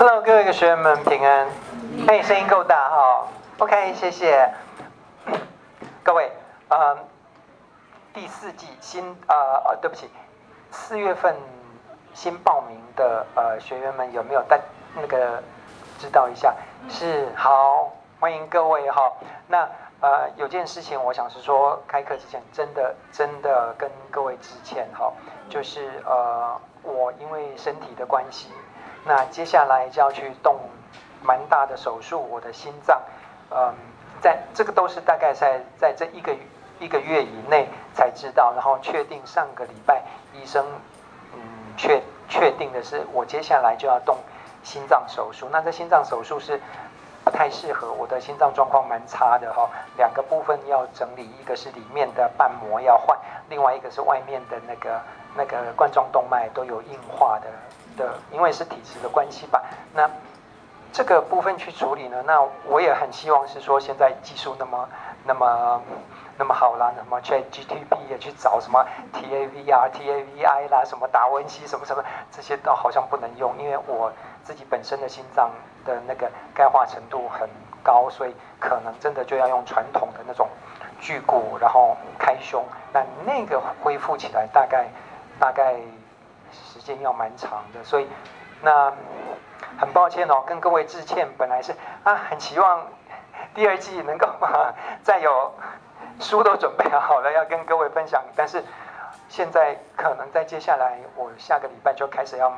Hello，各位学员们平安。嘿，声音够大哈。OK，谢谢各位。呃，第四季新啊、呃，对不起，四月份新报名的呃学员们有没有带那个知道一下？是好，欢迎各位哈。那呃有件事情我想是说，开课之前真的真的跟各位致歉哈，就是呃我因为身体的关系。那接下来就要去动蛮大的手术，我的心脏，嗯，在这个都是大概在在这一个一个月以内才知道，然后确定上个礼拜医生嗯确确定的是我接下来就要动心脏手术。那这心脏手术是不太适合，我的心脏状况蛮差的哈，两个部分要整理，一个是里面的瓣膜要换，另外一个是外面的那个那个冠状动脉都有硬化的。的，因为是体质的关系吧，那这个部分去处理呢，那我也很希望是说，现在技术那么那么那么好啦，那么 ChatGPT 也去找什么 TAVR、TAVI 啦，什么达文西什么什么，这些都好像不能用，因为我自己本身的心脏的那个钙化程度很高，所以可能真的就要用传统的那种锯骨，然后开胸，那那个恢复起来大概大概。间要蛮长的，所以那很抱歉哦，跟各位致歉。本来是啊，很期望第二季能够再有书都准备好了要跟各位分享，但是现在可能在接下来，我下个礼拜就开始要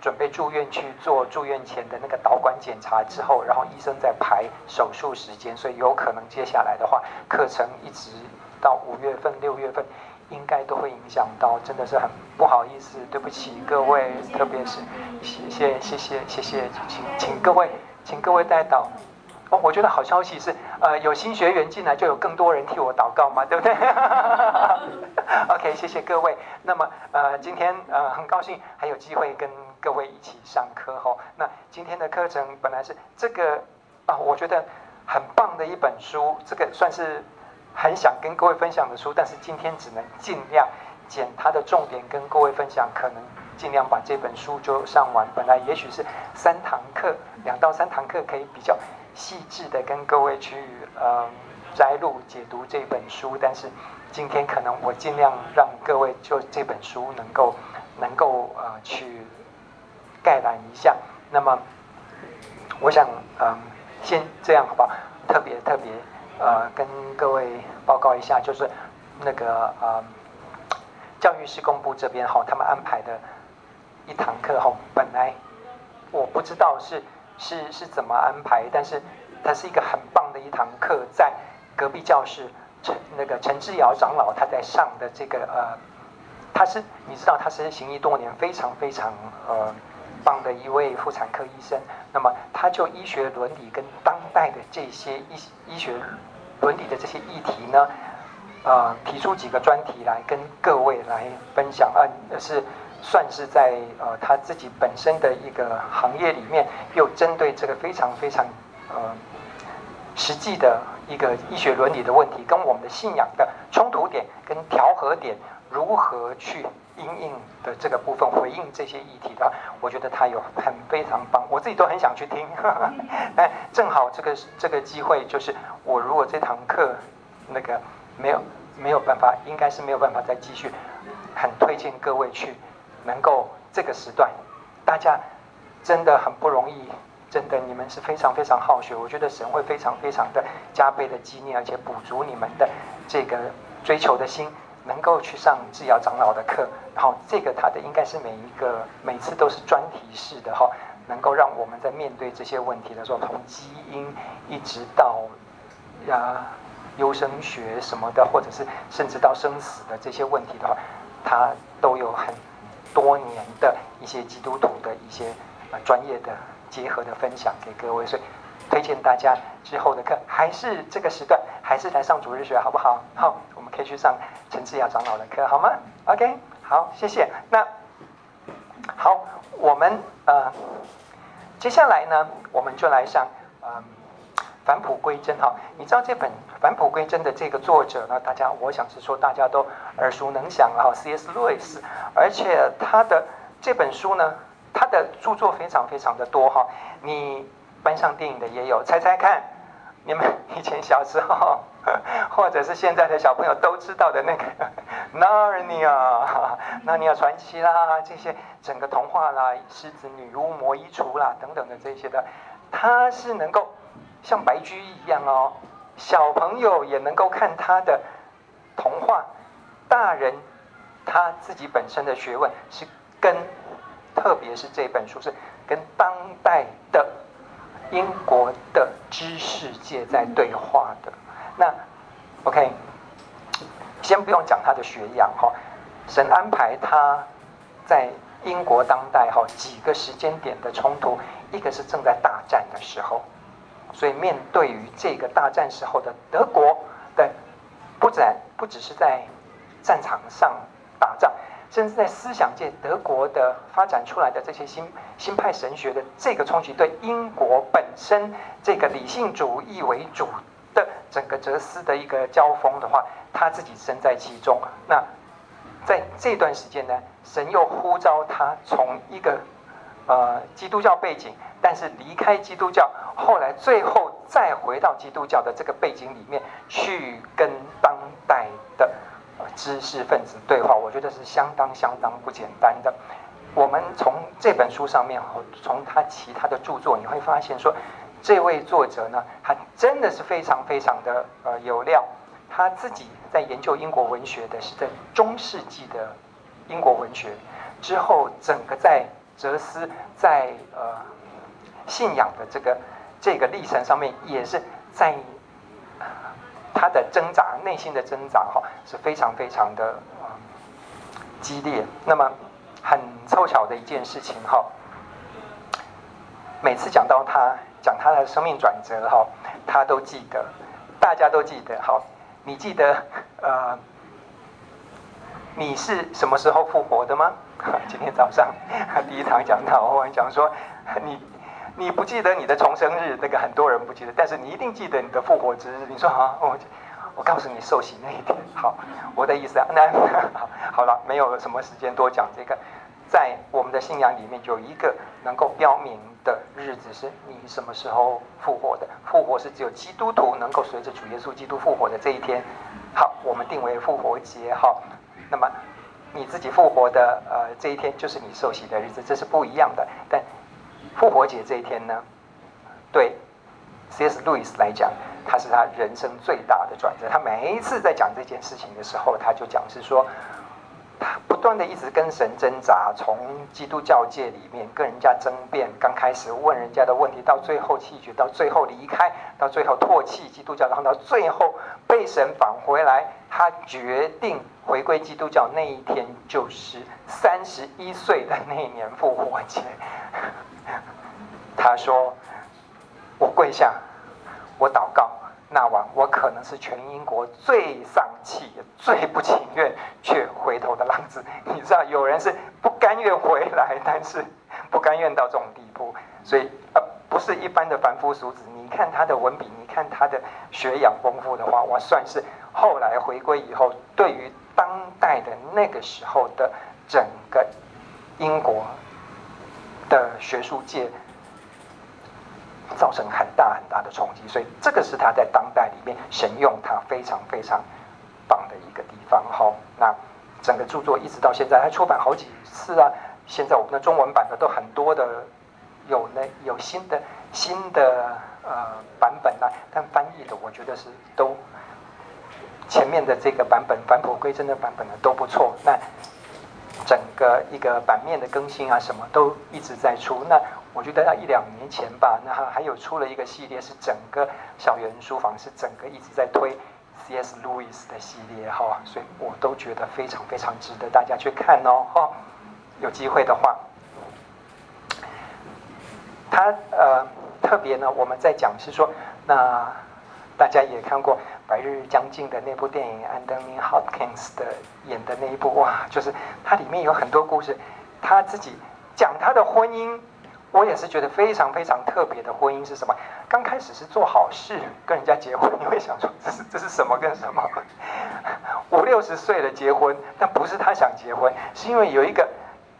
准备住院去做住院前的那个导管检查之后，然后医生在排手术时间，所以有可能接下来的话，课程一直到五月份、六月份。应该都会影响到，真的是很不好意思，对不起各位，特别是谢谢谢谢谢谢，请请各位请各位代祷。哦，我觉得好消息是，呃，有新学员进来，就有更多人替我祷告嘛，对不对？OK，谢谢各位。那么呃，今天呃很高兴还有机会跟各位一起上课哈。那今天的课程本来是这个啊，我觉得很棒的一本书，这个算是。很想跟各位分享的书，但是今天只能尽量捡它的重点跟各位分享，可能尽量把这本书就上完。本来也许是三堂课，两到三堂课可以比较细致的跟各位去呃摘录解读这本书，但是今天可能我尽量让各位就这本书能够能够呃去概览一下。那么我想嗯、先这样好不好？特别特别。呃，跟各位报告一下，就是那个呃，教育事工部这边哈，他们安排的一堂课哈，本来我不知道是是是怎么安排，但是它是一个很棒的一堂课，在隔壁教室陈那个陈志尧长老他在上的这个呃，他是你知道他是行医多年，非常非常呃。棒的一位妇产科医生，那么他就医学伦理跟当代的这些医医学伦理的这些议题呢，呃，提出几个专题来跟各位来分享，呃，是算是在呃他自己本身的一个行业里面，又针对这个非常非常呃实际的一个医学伦理的问题，跟我们的信仰的冲突点跟调和点如何去。因应的这个部分回应这些议题的，我觉得他有很非常棒，我自己都很想去听。哎，正好这个这个机会，就是我如果这堂课那个没有没有办法，应该是没有办法再继续，很推荐各位去，能够这个时段，大家真的很不容易，真的你们是非常非常好学，我觉得神会非常非常的加倍的纪念，而且补足你们的这个追求的心。能够去上志尧长老的课，然后这个他的应该是每一个每次都是专题式的哈，能够让我们在面对这些问题的时候，从基因一直到呀优生学什么的，或者是甚至到生死的这些问题的话，他都有很多年的一些基督徒的一些呃专业的结合的分享给各位，所以推荐大家之后的课还是这个时段，还是来上主日学好不好？好。可以去上陈志雅长老的课，好吗？OK，好，谢谢。那好，我们呃，接下来呢，我们就来上呃返璞归真哈。你知道这本返璞归真的这个作者呢？大家，我想是说大家都耳熟能详了哈，C.S. 路易斯，而且他的这本书呢，他的著作非常非常的多哈。你搬上电影的也有，猜猜看，你们以前小时候，或者是现在的小朋友都知道的那个 《纳尼亚》《纳尼亚传奇》啦，这些整个童话啦，狮子、女巫、魔衣橱啦等等的这些的，它是能够像白居易一样哦，小朋友也能够看他的童话，大人。他自己本身的学问是跟，特别是这本书是跟当代的英国的知识界在对话的。那 OK，先不用讲他的学养哈，神安排他在英国当代哈几个时间点的冲突，一个是正在大战的时候，所以面对于这个大战时候的德国的，不在不只是在战场上。打仗，甚至在思想界，德国的发展出来的这些新新派神学的这个冲击，对英国本身这个理性主义为主的整个哲思的一个交锋的话，他自己身在其中。那在这段时间呢，神又呼召他从一个呃基督教背景，但是离开基督教，后来最后再回到基督教的这个背景里面去跟当代的。知识分子对话，我觉得是相当相当不简单的。我们从这本书上面，从他其他的著作，你会发现说，这位作者呢，他真的是非常非常的呃有料。他自己在研究英国文学的是在中世纪的英国文学，之后整个在哲思在呃信仰的这个这个历程上面，也是在。他的挣扎，内心的挣扎，哈，是非常非常的激烈。那么很凑巧的一件事情，哈，每次讲到他，讲他的生命转折，哈，他都记得，大家都记得，好，你记得，呃，你是什么时候复活的吗？今天早上 第一堂讲到，我讲说你。你不记得你的重生日，那个很多人不记得，但是你一定记得你的复活之日。你说啊，我我告诉你受洗那一天。好，我的意思啊，那好，了，没有什么时间多讲这个。在我们的信仰里面，有一个能够标明的日子，是你什么时候复活的？复活是只有基督徒能够随着主耶稣基督复活的这一天。好，我们定为复活节。好，那么你自己复活的呃这一天，就是你受洗的日子，这是不一样的。但复活节这一天呢，对 C.S. 路易斯来讲，他是他人生最大的转折。他每一次在讲这件事情的时候，他就讲是说，不断的一直跟神挣扎，从基督教界里面跟人家争辩，刚开始问人家的问题，到最后弃绝，到最后离开，到最后唾弃基督教，然后到最后被神返回来，他决定回归基督教那一天，就是三十一岁的那一年复活节。他说：“我跪下，我祷告，那晚我可能是全英国最丧气、最不情愿却回头的浪子。你知道，有人是不甘愿回来，但是不甘愿到这种地步，所以呃，不是一般的凡夫俗子。你看他的文笔，你看他的学养丰富的话，我算是后来回归以后，对于当代的那个时候的整个英国的学术界。”造成很大很大的冲击，所以这个是他在当代里面神用他非常非常棒的一个地方。好，那整个著作一直到现在还出版好几次啊。现在我们的中文版的都很多的，有那有新的新的呃版本啊，但翻译的我觉得是都前面的这个版本返璞归真的版本呢都不错。那整个一个版面的更新啊，什么都一直在出。那我觉得要一两年前吧，那还有出了一个系列，是整个小圆书房是整个一直在推 C.S. 路易斯的系列哈，所以我都觉得非常非常值得大家去看哦哈，有机会的话，他呃特别呢，我们在讲是说，那大家也看过《白日将近》的那部电影，安东尼·霍普金斯的演的那一部哇，就是它里面有很多故事，他自己讲他的婚姻。我也是觉得非常非常特别的婚姻是什么？刚开始是做好事跟人家结婚，你会想说这是这是什么跟什么？五六十岁了结婚，但不是他想结婚，是因为有一个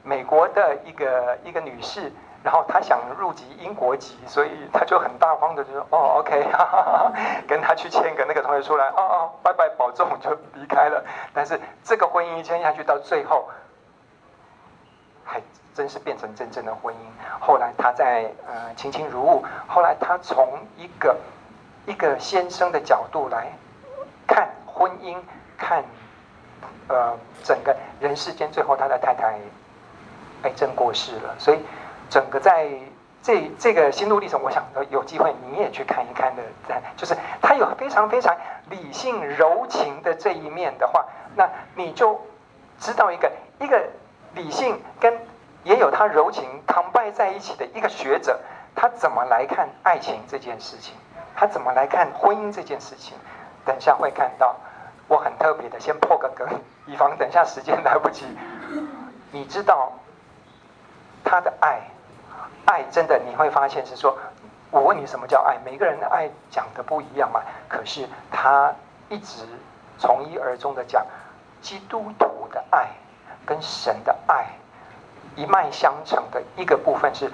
美国的一个一个女士，然后他想入籍英国籍，所以他就很大方的就说：“哦，OK，哈哈哈，跟他去签个那个同学出来，哦哦，拜拜，保重，就离开了。”但是这个婚姻一签下去到最后，还真是变成真正的婚姻。后来他在呃卿卿如晤，后来他从一个一个先生的角度来看婚姻，看呃整个人世间，最后他的太太。癌症过世了，所以整个在这这个心路历程，我想有机会你也去看一看的，在就是他有非常非常理性柔情的这一面的话，那你就知道一个一个理性跟也有他柔情旁白在一起的一个学者，他怎么来看爱情这件事情，他怎么来看婚姻这件事情，等下会看到，我很特别的先破个梗，以防等下时间来不及，你知道。他的爱，爱真的你会发现是说，我问你什么叫爱？每个人的爱讲的不一样嘛。可是他一直从一而终的讲，基督徒的爱跟神的爱一脉相承的一个部分是，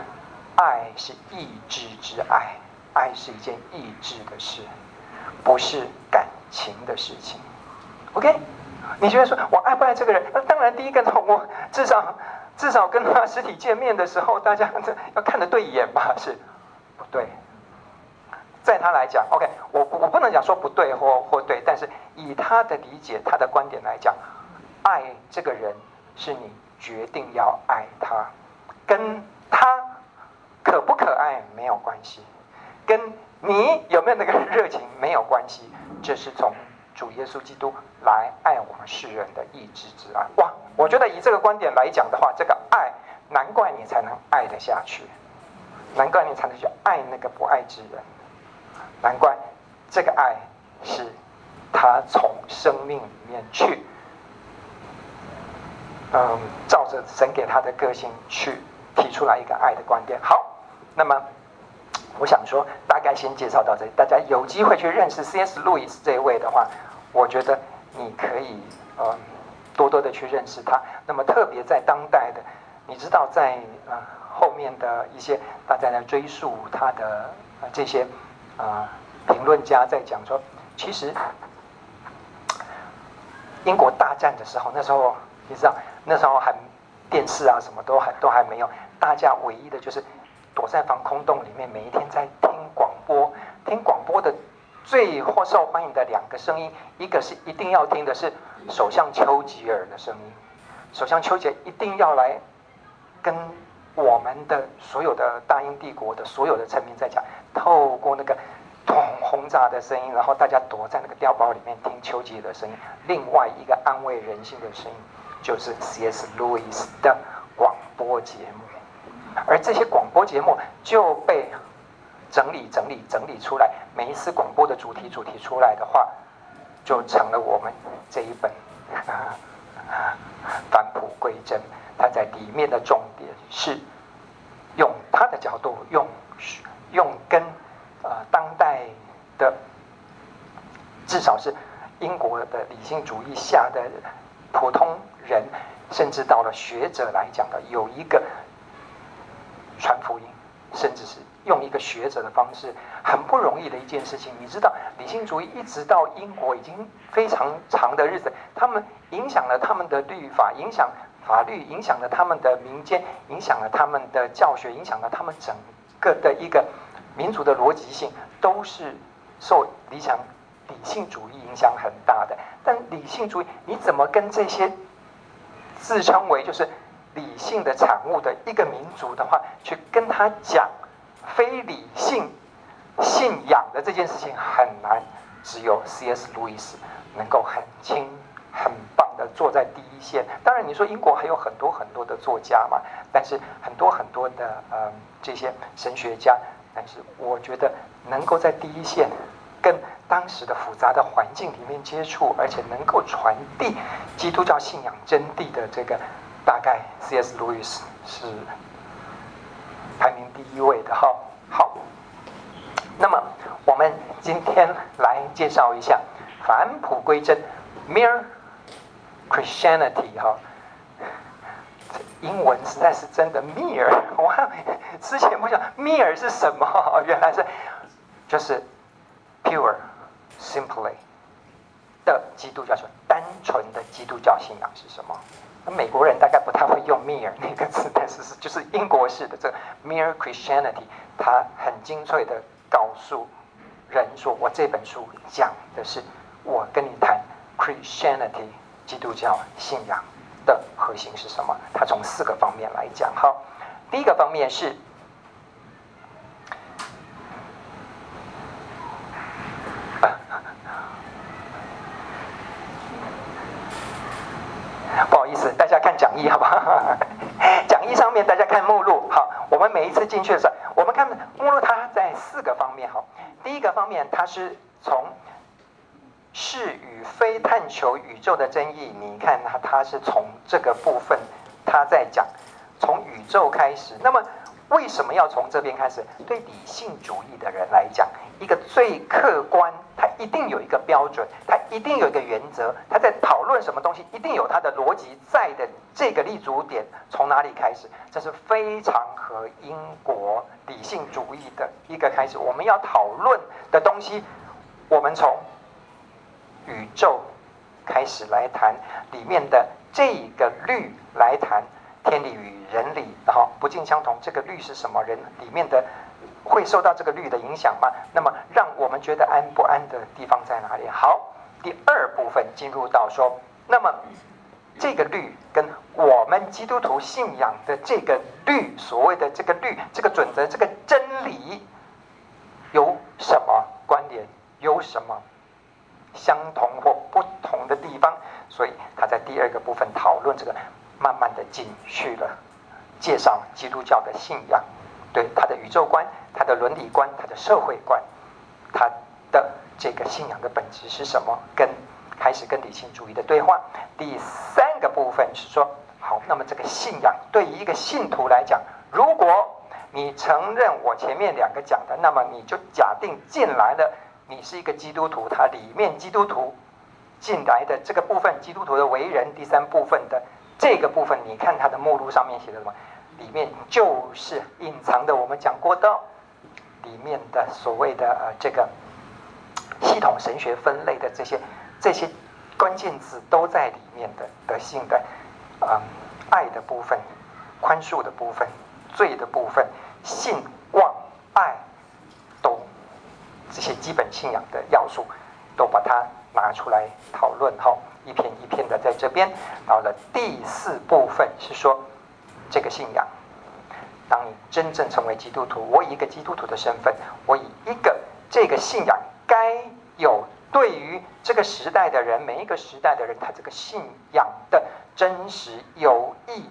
爱是意志之爱，爱是一件意志的事，不是感情的事情。OK，你觉得说我爱不爱这个人？那当然第一个呢，我至少。至少跟他实体见面的时候，大家要看得对眼吧？是不对，在他来讲，OK，我我不能讲说不对或或对，但是以他的理解、他的观点来讲，爱这个人是你决定要爱他，跟他可不可爱没有关系，跟你有没有那个热情没有关系，这是从主耶稣基督来爱我们世人的意志之爱。哇！我觉得以这个观点来讲的话，这个爱，难怪你才能爱得下去，难怪你才能去爱那个不爱之人，难怪这个爱是他从生命里面去，嗯，照着神给他的个性去提出来一个爱的观点。好，那么我想说，大概先介绍到这里，大家有机会去认识 C.S. 路易斯这一位的话，我觉得你可以，嗯。多多的去认识他，那么特别在当代的，你知道在啊、后面的一些大家在追溯他的、这些啊、评论家在讲说，其实英国大战的时候，那时候你知道那时候还电视啊什么都还都还没有，大家唯一的就是躲在防空洞里面，每一天在听广播，听广播的最或受欢迎的两个声音，一个是一定要听的是。首相丘吉尔的声音，首相丘吉尔一定要来跟我们的所有的大英帝国的所有的臣民在讲，透过那个轰轰炸的声音，然后大家躲在那个碉堡里面听丘吉尔的声音。另外一个安慰人心的声音，就是 C.S. 路易斯的广播节目，而这些广播节目就被整理整理整理出来，每一次广播的主题主题出来的话。就成了我们这一本啊返璞归真。他在里面的重点是用他的角度，用用跟啊当代的至少是英国的理性主义下的普通人，甚至到了学者来讲的，有一个传福音，甚至是。用一个学者的方式，很不容易的一件事情。你知道，理性主义一直到英国已经非常长的日子，他们影响了他们的律法，影响法律，影响了他们的民间，影响了他们的教学，影响了他们整个的一个民族的逻辑性，都是受理想理性主义影响很大的。但理性主义，你怎么跟这些自称为就是理性的产物的一个民族的话，去跟他讲？非理性信仰的这件事情很难，只有 C.S. 路易斯能够很轻、很棒的坐在第一线。当然，你说英国还有很多很多的作家嘛，但是很多很多的呃这些神学家，但是我觉得能够在第一线跟当时的复杂的环境里面接触，而且能够传递基督教信仰真谛的这个，大概 C.S. 路易斯是。排名第一位的哈，好，那么我们今天来介绍一下返璞归真 （Mere Christianity） 哈，英文实在是真的 mere，我之前不晓得 mere 是什么，原来是就是 pure，simply 的基督教说单纯的基督教信仰是什么？那美国人大概不太会用 mere 那个词，但是是就是英国式的这 mere Christianity，它很精粹的告诉人说，我这本书讲的是我跟你谈 Christianity 基督教信仰。的核心是什么？它从四个方面来讲。好，第一个方面是，不好意思，大家讲义好不好？讲义上面大家看目录。好，我们每一次进去的时候，我们看目录，它在四个方面。好，第一个方面，它是从。是与非探求宇宙的争议，你看它，它是从这个部分，它在讲从宇宙开始。那么为什么要从这边开始？对理性主义的人来讲，一个最客观，它一定有一个标准，它一定有一个原则，他在讨论什么东西，一定有它的逻辑在的。这个立足点从哪里开始？这是非常合英国理性主义的一个开始。我们要讨论的东西，我们从。宇宙开始来谈里面的这个律来谈天理与人理，然后不尽相同。这个律是什么？人里面的会受到这个律的影响吗？那么让我们觉得安不安的地方在哪里？好，第二部分进入到说，那么这个律跟我们基督徒信仰的这个律，所谓的这个律、这个准则、这个真理有什么关联？有什么？相同或不同的地方，所以他在第二个部分讨论这个，慢慢的进去了，介绍基督教的信仰，对他的宇宙观、他的伦理观、他的社会观，他的这个信仰的本质是什么？跟开始跟理性主义的对话。第三个部分是说，好，那么这个信仰对于一个信徒来讲，如果你承认我前面两个讲的，那么你就假定进来了。你是一个基督徒，它里面基督徒进来的这个部分，基督徒的为人，第三部分的这个部分，你看它的目录上面写的什么？里面就是隐藏的，我们讲过的里面的所谓的呃这个系统神学分类的这些这些关键字都在里面的德性的啊、呃、爱的部分、宽恕的部分、罪的部分、信望爱。这些基本信仰的要素，都把它拿出来讨论哈，一片一片的在这边。到了第四部分是说，这个信仰，当你真正成为基督徒，我以一个基督徒的身份，我以一个这个信仰该有对于这个时代的人，每一个时代的人，他这个信仰的真实有益，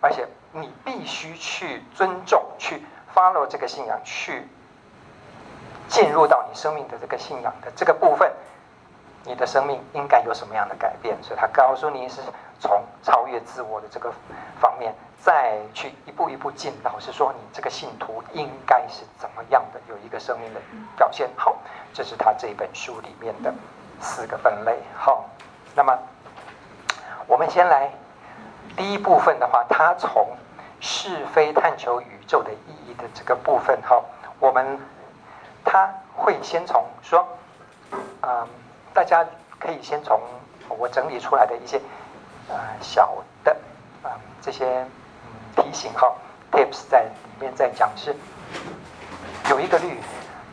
而且你必须去尊重，去 follow 这个信仰去。进入到你生命的这个信仰的这个部分，你的生命应该有什么样的改变？所以他告诉你是从超越自我的这个方面，再去一步一步进。老实说，你这个信徒应该是怎么样的？有一个生命的表现。好，这是他这本书里面的四个分类。好，那么我们先来第一部分的话，他从是非探求宇宙的意义的这个部分。好，我们。他会先从说，嗯，大家可以先从我整理出来的一些呃小的啊、这些嗯提醒哈 tips 在里面在讲是有一个律，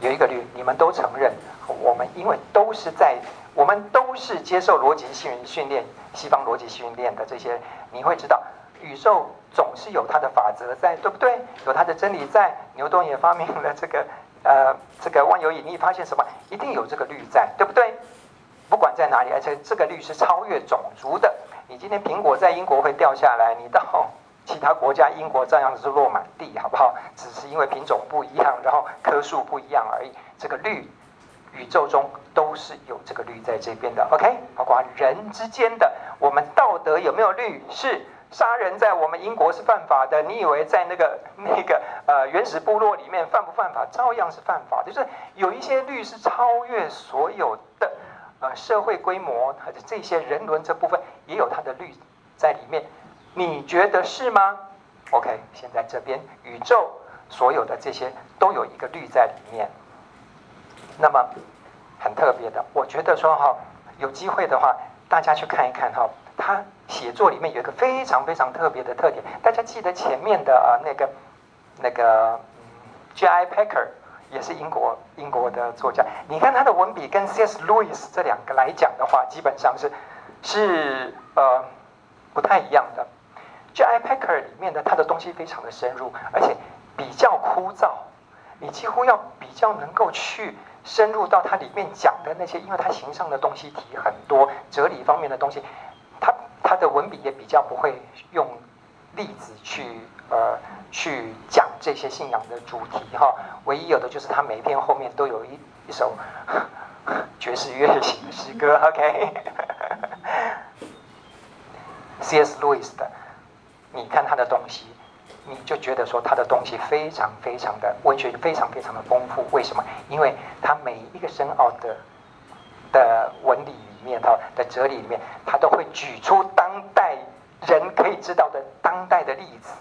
有一个律，你们都承认，我们因为都是在我们都是接受逻辑训训练，西方逻辑训练的这些，你会知道宇宙总是有它的法则在，对不对？有它的真理在。牛顿也发明了这个。呃，这个万有引力发现什么？一定有这个律在，对不对？不管在哪里，而且这个律是超越种族的。你今天苹果在英国会掉下来，你到 其他国家，英国照样是落满地，好不好？只是因为品种不一样，然后棵数不一样而已。这个律，宇宙中都是有这个律在这边的。OK，包括人之间的，我们道德有没有律？是。杀人在我们英国是犯法的，你以为在那个 那个呃原始部落里面犯不犯法？照样是犯法。就是有一些律是超越所有的呃社会规模，或者这些人伦这部分也有它的律在里面。你觉得是吗？OK，现在这边宇宙所有的这些都有一个律在里面。那么很特别的，我觉得说哈，有机会的话，大家去看一看哈，他写作里面有一个非常非常特别的特点。大家记得前面的啊那个那个 J.I. Packer 也是英国英国的作家，你看他的文笔跟 C.S. Lewis 这两个来讲的话，基本上是是呃不太一样的。J.I. Packer 里面的他的东西非常的深入，而且比较枯燥，你几乎要比较能够去。深入到它里面讲的那些，因为它形上的东西题很多，哲理方面的东西，它它的文笔也比较不会用例子去呃去讲这些信仰的主题哈。唯一有的就是他每一篇后面都有一一首爵士乐型的诗歌。OK，C.S. Lewis 的，你看他的东西。你就觉得说他的东西非常非常的文学，非常非常的丰富。为什么？因为他每一个深奥的的文理里面，哈的哲理里面，他都会举出当代人可以知道的当代的例子，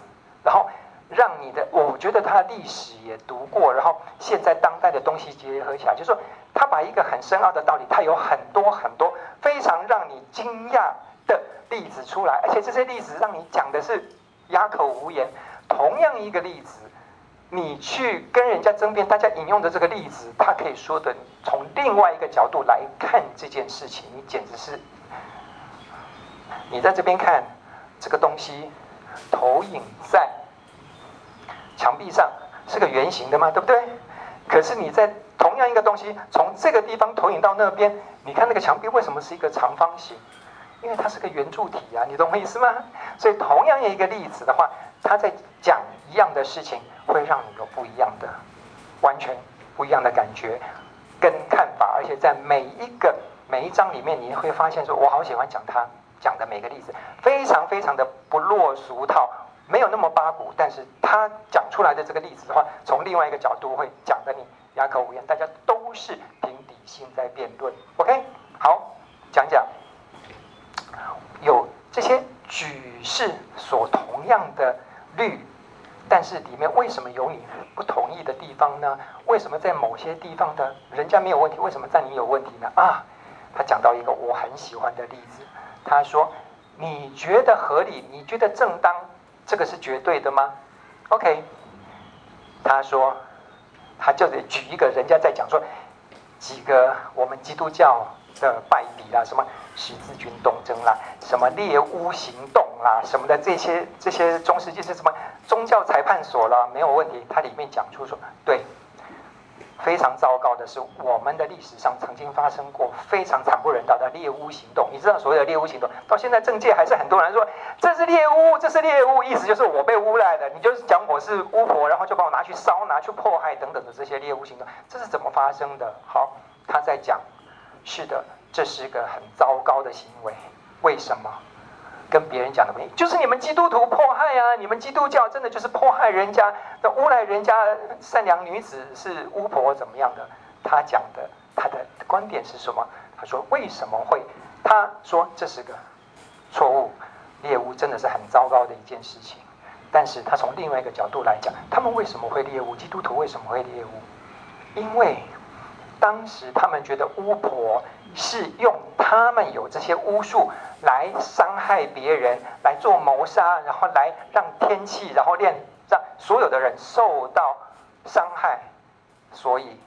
然后让你的，我觉得他的历史也读过，然后现在当代的东西结合起来，就是说他把一个很深奥的道理，他有很多很多非常让你惊讶的例子出来，而且这些例子让你讲的是哑口无言。同样一个例子，你去跟人家争辩，大家引用的这个例子，他可以说的从另外一个角度来看这件事情，你简直是，你在这边看这个东西投影在墙壁上是个圆形的嘛，对不对？可是你在同样一个东西从这个地方投影到那边，你看那个墙壁为什么是一个长方形？因为它是个圆柱体啊，你懂我意思吗？所以同样一个例子的话。他在讲一样的事情，会让你有不一样的、完全不一样的感觉跟看法，而且在每一个每一章里面，你会发现说，我好喜欢讲他讲的每个例子，非常非常的不落俗套，没有那么八股，但是他讲出来的这个例子的话，从另外一个角度会讲得你哑口无言，大家都是凭理性在辩论。OK，好，讲讲有这些举世所同样的。律，但是里面为什么有你不同意的地方呢？为什么在某些地方的人家没有问题，为什么在你有问题呢？啊，他讲到一个我很喜欢的例子，他说：“你觉得合理，你觉得正当，这个是绝对的吗？”OK，他说，他就得举一个人家在讲说几个我们基督教的败笔啦，什么十字军东征啦，什么猎巫行动。啦，什么的这些这些中世纪是什么宗教裁判所了？没有问题。它里面讲出说，对，非常糟糕的是，我们的历史上曾经发生过非常惨不忍睹的猎巫行动。你知道所谓的猎巫行动，到现在政界还是很多人说这是猎巫，这是猎巫，意思就是我被诬赖的。你就是讲我是巫婆，然后就把我拿去烧、拿去迫害等等的这些猎巫行动，这是怎么发生的？好，他在讲，是的，这是一个很糟糕的行为。为什么？跟别人讲的不一样，就是你们基督徒迫害啊！你们基督教真的就是迫害人家的，诬赖人家善良女子是巫婆怎么样的？他讲的他的观点是什么？他说为什么会？他说这是个错误，猎巫真的是很糟糕的一件事情。但是他从另外一个角度来讲，他们为什么会猎巫？基督徒为什么会猎巫？因为当时他们觉得巫婆是用他们有这些巫术。来伤害别人，来做谋杀，然后来让天气，然后让让所有的人受到伤害，所以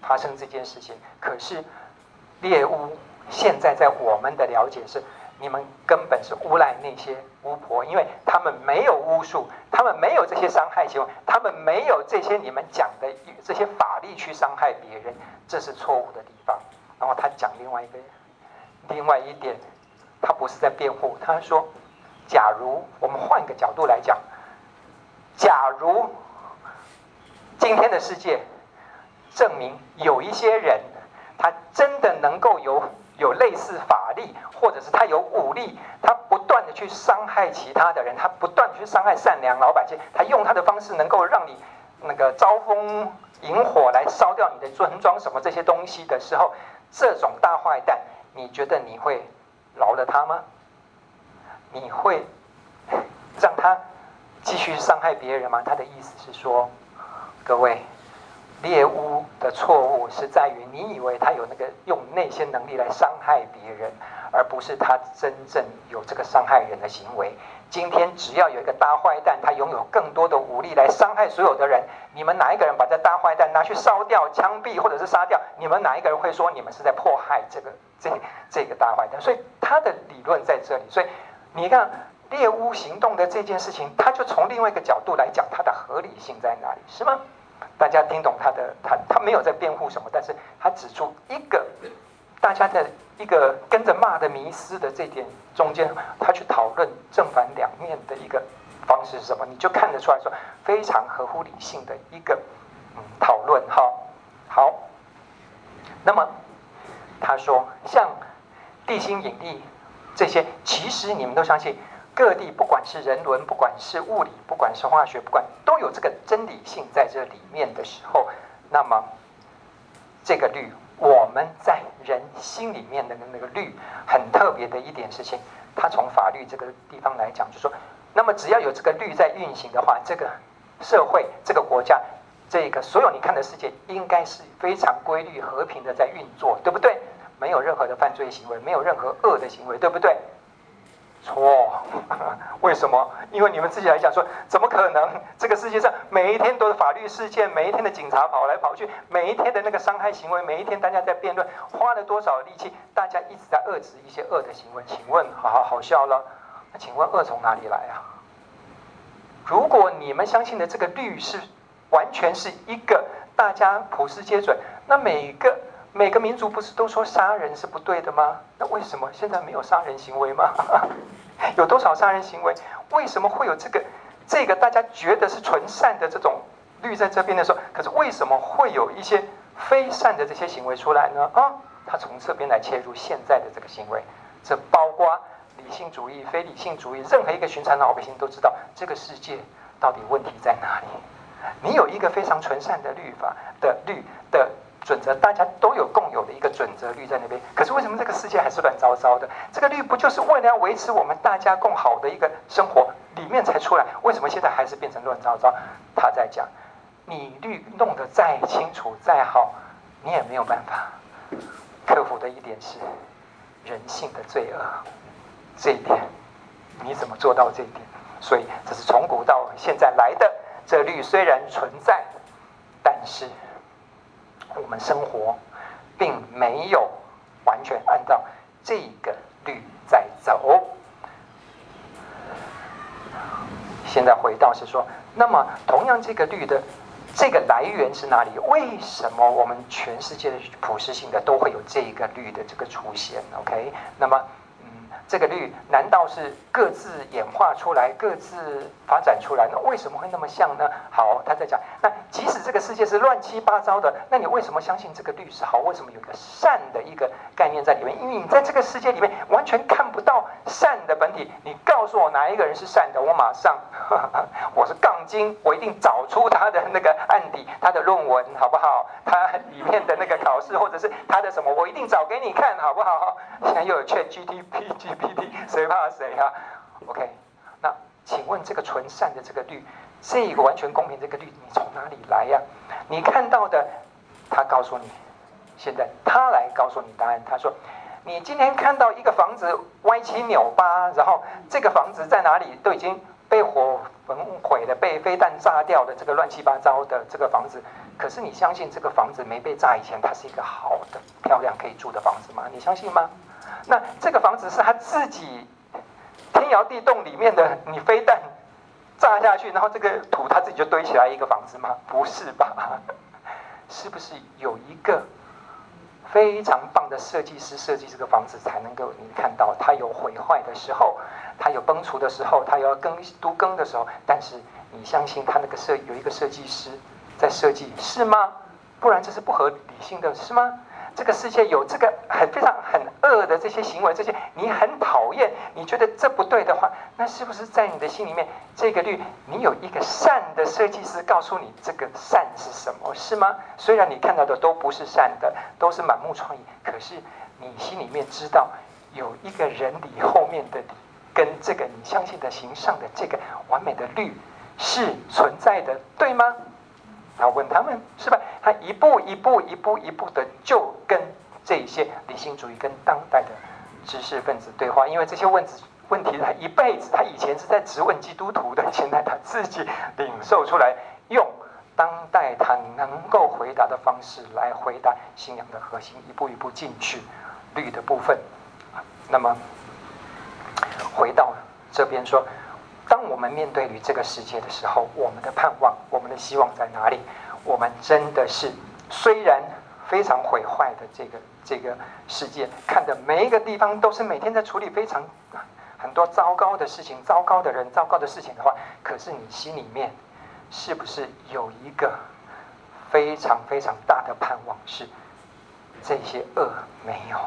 发生这件事情。可是猎巫现在在我们的了解是，你们根本是诬赖那些巫婆，因为他们没有巫术，他们没有这些伤害行为，他们没有这些你们讲的这些法力去伤害别人，这是错误的地方。然后他讲另外一个，另外一点。他不是在辩护，他说：“假如我们换个角度来讲，假如今天的世界证明有一些人，他真的能够有有类似法力，或者是他有武力，他不断的去伤害其他的人，他不断的去伤害善良老百姓，他用他的方式能够让你那个招风引火来烧掉你的村庄什么这些东西的时候，这种大坏蛋，你觉得你会？”饶了他吗？你会让他继续伤害别人吗？他的意思是说，各位，猎巫的错误是在于你以为他有那个用那些能力来伤害别人，而不是他真正有这个伤害人的行为。今天只要有一个大坏蛋，他拥有更多的武力来伤害所有的人，你们哪一个人把这大坏蛋拿去烧掉、枪毙或者是杀掉？你们哪一个人会说你们是在迫害这个这这个大坏蛋？所以他的理论在这里。所以你看猎巫行动的这件事情，他就从另外一个角度来讲，它的合理性在哪里？是吗？大家听懂他的？他他没有在辩护什么，但是他指出一个。大家的一个跟着骂的迷思的这点中间，他去讨论正反两面的一个方式是什么？你就看得出来说非常合乎理性的一个嗯讨论哈。好，那么他说像地心引力这些，其实你们都相信各地不管是人伦，不管是物理，不管是化学，不管都有这个真理性在这里面的时候，那么这个律。我们在人心里面的那个律很特别的一点事情，它从法律这个地方来讲，就说，那么只要有这个律在运行的话，这个社会、这个国家、这个所有你看的世界，应该是非常规律、和平的在运作，对不对？没有任何的犯罪行为，没有任何恶的行为，对不对？错，为什么？因为你们自己来讲说，怎么可能？这个世界上每一天都是法律事件，每一天的警察跑来跑去，每一天的那个伤害行为，每一天大家在辩论，花了多少力气？大家一直在遏制一些恶的行为。请问，好好好笑了。那请问恶从哪里来啊？如果你们相信的这个律是完全是一个大家普世皆准，那每个。每个民族不是都说杀人是不对的吗？那为什么现在没有杀人行为吗？有多少杀人行为？为什么会有这个这个大家觉得是纯善的这种律在这边的时候，可是为什么会有一些非善的这些行为出来呢？啊，他从这边来切入现在的这个行为，这包括理性主义、非理性主义，任何一个寻常老百姓都知道这个世界到底问题在哪里。你有一个非常纯善的律法的律的。准则大家都有共有的一个准则律在那边，可是为什么这个世界还是乱糟糟的？这个律不就是为了要维持我们大家共好的一个生活里面才出来？为什么现在还是变成乱糟糟？他在讲，你律弄得再清楚再好，你也没有办法克服的一点是人性的罪恶，这一点你怎么做到这一点？所以这是从古到现在来的。这律虽然存在，但是。我们生活并没有完全按照这个律在走。现在回到是说，那么同样这个律的这个来源是哪里？为什么我们全世界的普世性的都会有这个律的这个出现？OK，那么。这个律难道是各自演化出来、各自发展出来？那为什么会那么像呢？好，他在讲，那即使这个世界是乱七八糟的，那你为什么相信这个律是好？为什么有一个善的一个概念在里面？因为你在这个世界里面完全看不到善的本体。你告诉我哪一个人是善的，我马上，呵 呵我是杠精，我一定找出他的那个案底，他的论文好不好？他里面的那个考试，或者是他的什么，我一定找给你看好不好？现在又有 ChatGPT。谁怕谁啊？OK，那请问这个纯善的这个律，这个完全公平这个律，你从哪里来呀？你看到的，他告诉你，现在他来告诉你答案。他说，你今天看到一个房子歪七扭八，然后这个房子在哪里都已经被火焚毁了，被飞弹炸掉的这个乱七八糟的这个房子，可是你相信这个房子没被炸以前，它是一个好的、漂亮可以住的房子吗？你相信吗？那这个房子是他自己天摇地动里面的，你飞弹炸下去，然后这个土他自己就堆起来一个房子吗？不是吧？是不是有一个非常棒的设计师设计这个房子，才能够你看到它有毁坏的时候，它有崩除的时候，它有要更都更的时候？但是你相信他那个设有一个设计师在设计是吗？不然这是不合理性的，是吗？这个世界有这个很非常很恶的这些行为，这些你很讨厌，你觉得这不对的话，那是不是在你的心里面，这个律你有一个善的设计师告诉你这个善是什么，是吗？虽然你看到的都不是善的，都是满目疮痍，可是你心里面知道有一个人理后面的理跟这个你相信的形上的这个完美的律是存在的，对吗？他问他们是吧？他一步一步一步一步的就跟这些理性主义跟当代的知识分子对话，因为这些问题问题他一辈子，他以前是在质问基督徒的，现在他自己领受出来，用当代他能够回答的方式来回答信仰的核心，一步一步进去律的部分。那么。回到这边说，当我们面对于这个世界的时候，我们的盼望、我们的希望在哪里？我们真的是虽然非常毁坏的这个这个世界，看的每一个地方都是每天在处理非常很多糟糕的事情、糟糕的人、糟糕的事情的话，可是你心里面是不是有一个非常非常大的盼望？是这些恶没有？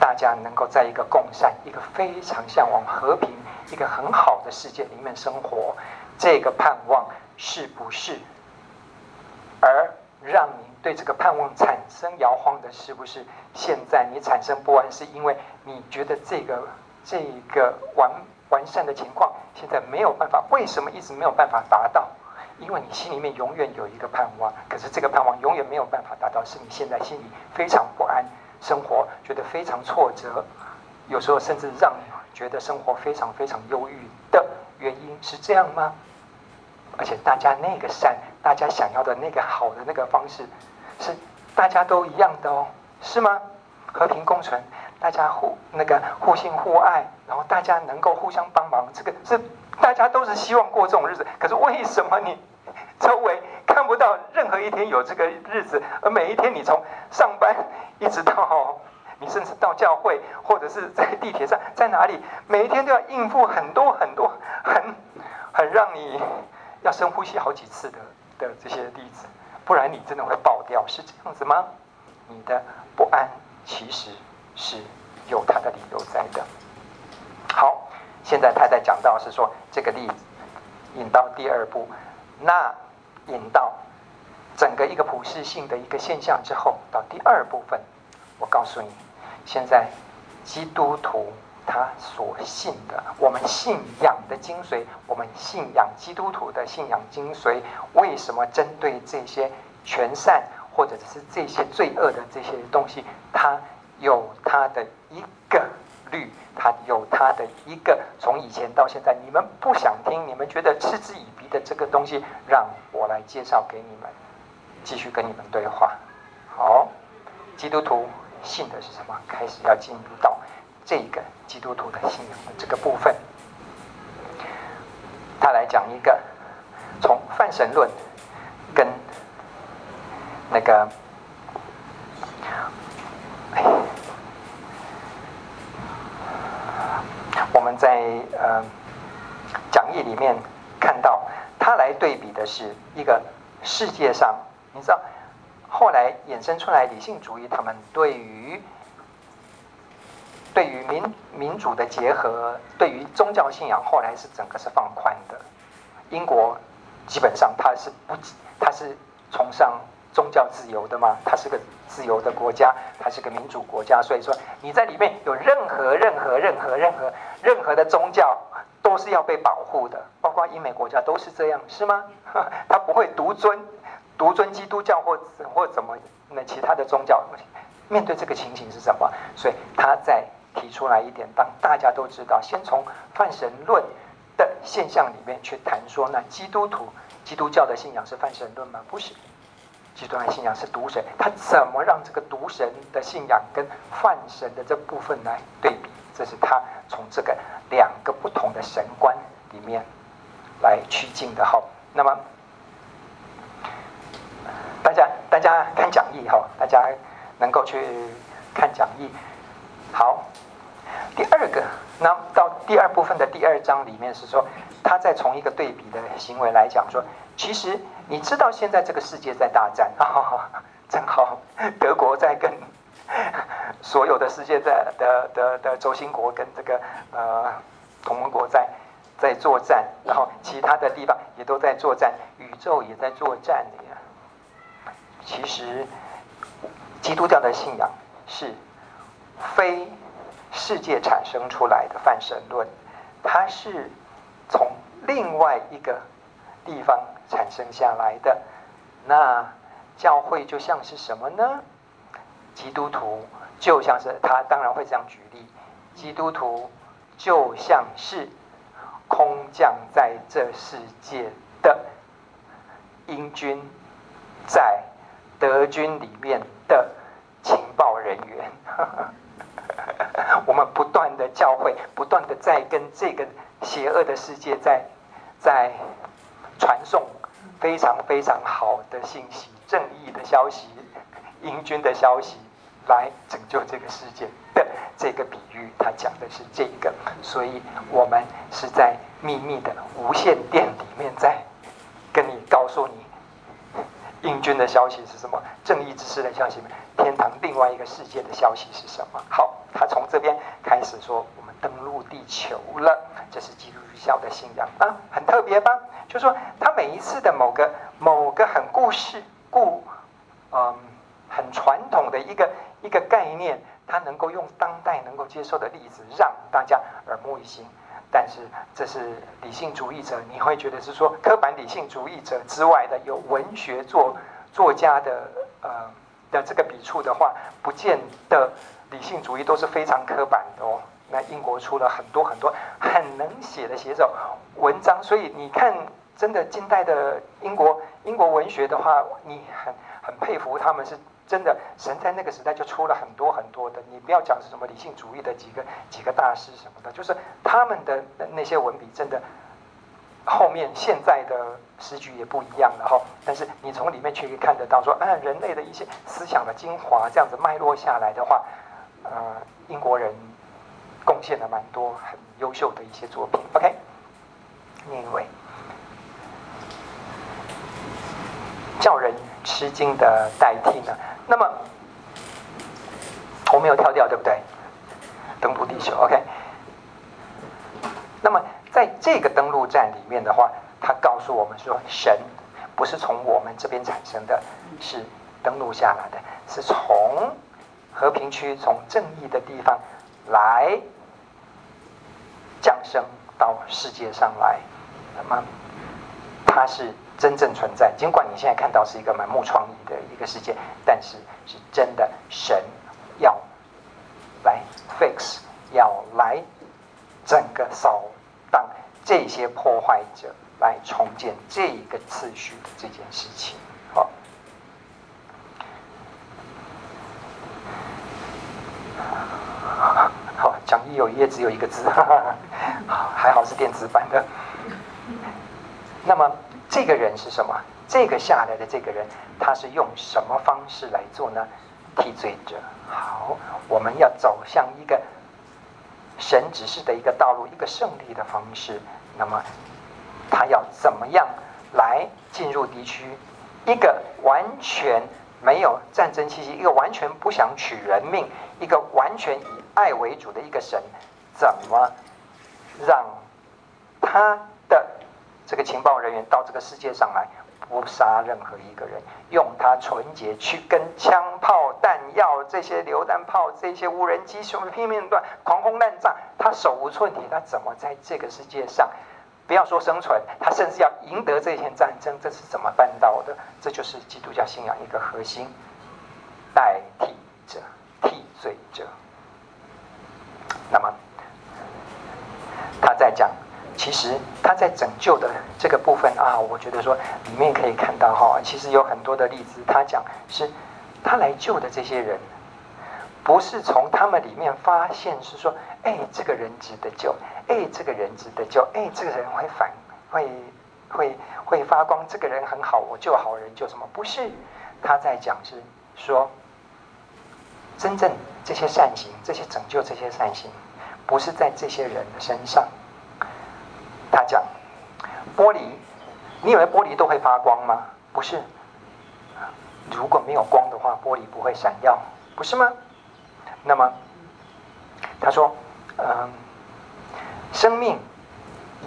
大家能够在一个共善、一个非常向往和平、一个很好的世界里面生活，这个盼望是不是？而让你对这个盼望产生摇晃的，是不是？现在你产生不安，是因为你觉得这个这个完完善的情况现在没有办法？为什么一直没有办法达到？因为你心里面永远有一个盼望，可是这个盼望永远没有办法达到，是你现在心里非常不安。生活觉得非常挫折，有时候甚至让你觉得生活非常非常忧郁的原因是这样吗？而且大家那个善，大家想要的那个好的那个方式，是大家都一样的哦，是吗？和平共存，大家互那个互信互爱，然后大家能够互相帮忙，这个是大家都是希望过这种日子。可是为什么你周围看不到任何一天有这个日子，而每一天你从上班一直到你甚至到教会或者是在地铁上，在哪里，每一天都要应付很多很多很很让你要深呼吸好几次的的这些例子，不然你真的会爆掉，是这样子吗？你的不安其实是有它的理由在的。好，现在他在讲到是说这个例子引到第二步，那。引到整个一个普世性的一个现象之后，到第二部分，我告诉你，现在基督徒他所信的，我们信仰的精髓，我们信仰基督徒的信仰精髓，为什么针对这些全善或者是这些罪恶的这些东西，他有他的一个律，他有他的一个从以前到现在，你们不想听，你们觉得嗤之以鼻的这个东西，让我来介绍给你们，继续跟你们对话。好，基督徒信的是什么？开始要进入到这个基督徒的信仰的这个部分。他来讲一个从泛神论跟那个。我们在呃讲义里面看到，他来对比的是一个世界上，你知道，后来衍生出来理性主义，他们对于对于民民主的结合，对于宗教信仰，后来是整个是放宽的。英国基本上它是不，它是崇尚。宗教自由的嘛，它是个自由的国家，它是个民主国家，所以说你在里面有任何任何任何任何任何的宗教都是要被保护的，包括英美国家都是这样，是吗？他不会独尊独尊基督教或或怎么那其他的宗教。面对这个情形是什么？所以他在提出来一点，当大家都知道，先从泛神论的现象里面去谈说，那基督徒基督教的信仰是泛神论吗？不是。基督的信仰是独神，他怎么让这个独神的信仰跟泛神的这部分来对比？这是他从这个两个不同的神观里面来趋近的。好，那么大家大家看讲义哈，大家能够去看讲义。好，第二个，那到第二部分的第二章里面是说，他在从一个对比的行为来讲说，其实。你知道现在这个世界在大战啊，正好德国在跟所有的世界的的的的轴心国跟这个呃同盟国在在作战，然后其他的地方也都在作战，宇宙也在作战。其实基督教的信仰是非世界产生出来的泛神论，它是从另外一个地方产生下来的。那教会就像是什么呢？基督徒就像是他当然会这样举例，基督徒就像是空降在这世界的英军，在德军里面的情报人员。我们不断的教会，不断的在跟这个邪恶的世界在在传送非常非常好的信息、正义的消息、英军的消息，来拯救这个世界的这个比喻，他讲的是这个，所以我们是在秘密的无线电里面，在跟你告诉你。英军的消息是什么？正义之士的消息？天堂另外一个世界的消息是什么？好，他从这边开始说，我们登陆地球了，这是基督教的信仰啊，很特别吧？就说他每一次的某个某个很故事故，嗯，很传统的一个一个概念，他能够用当代能够接受的例子，让大家耳目一新。但是这是理性主义者，你会觉得是说刻板理性主义者之外的有文学作作家的呃的这个笔触的话，不见得理性主义都是非常刻板的哦。那英国出了很多很多很能写的写手文章，所以你看，真的近代的英国英国文学的话，你很很佩服他们是。真的，神在那个时代就出了很多很多的。你不要讲是什么理性主义的几个几个大师什么的，就是他们的那些文笔，真的后面现在的时局也不一样了哈。但是你从里面却可以看得到说，啊，人类的一些思想的精华，这样子脉络下来的话，呃，英国人贡献了蛮多很优秀的一些作品。OK，另一位叫人吃惊的代替呢？那么我没有跳掉，对不对？登陆地球，OK。那么在这个登陆战里面的话，他告诉我们说，神不是从我们这边产生的，是登陆下来的，是从和平区、从正义的地方来降生到世界上来。那么他是。真正存在，尽管你现在看到是一个满目疮痍的一个世界，但是是真的神要来 fix，要来整个扫荡这些破坏者，来重建这一个次序的这件事情。好，好，讲义有一页只有一个字，还好是电子版的。那么。这个人是什么？这个下来的这个人，他是用什么方式来做呢？替罪者。好，我们要走向一个神指示的一个道路，一个胜利的方式。那么，他要怎么样来进入敌区？一个完全没有战争气息，一个完全不想取人命，一个完全以爱为主的一个神，怎么让他的？这个情报人员到这个世界上来，不杀任何一个人，用他纯洁去跟枪炮弹药这些榴弹炮、这些无人机什么拼命乱、狂轰滥炸，他手无寸铁，他怎么在这个世界上，不要说生存，他甚至要赢得这些战争，这是怎么办到的？这就是基督教信仰一个核心：代替者、替罪者。那么他在讲。其实他在拯救的这个部分啊，我觉得说里面可以看到哈，其实有很多的例子。他讲是，他来救的这些人，不是从他们里面发现是说，哎，这个人值得救，哎，这个人值得救，哎，这个人会反会会会发光，这个人很好，我救好人救什么？不是，他在讲是说，真正这些善行，这些拯救这些善行，不是在这些人的身上。他讲，玻璃，你以为玻璃都会发光吗？不是，如果没有光的话，玻璃不会闪耀，不是吗？那么，他说，嗯，生命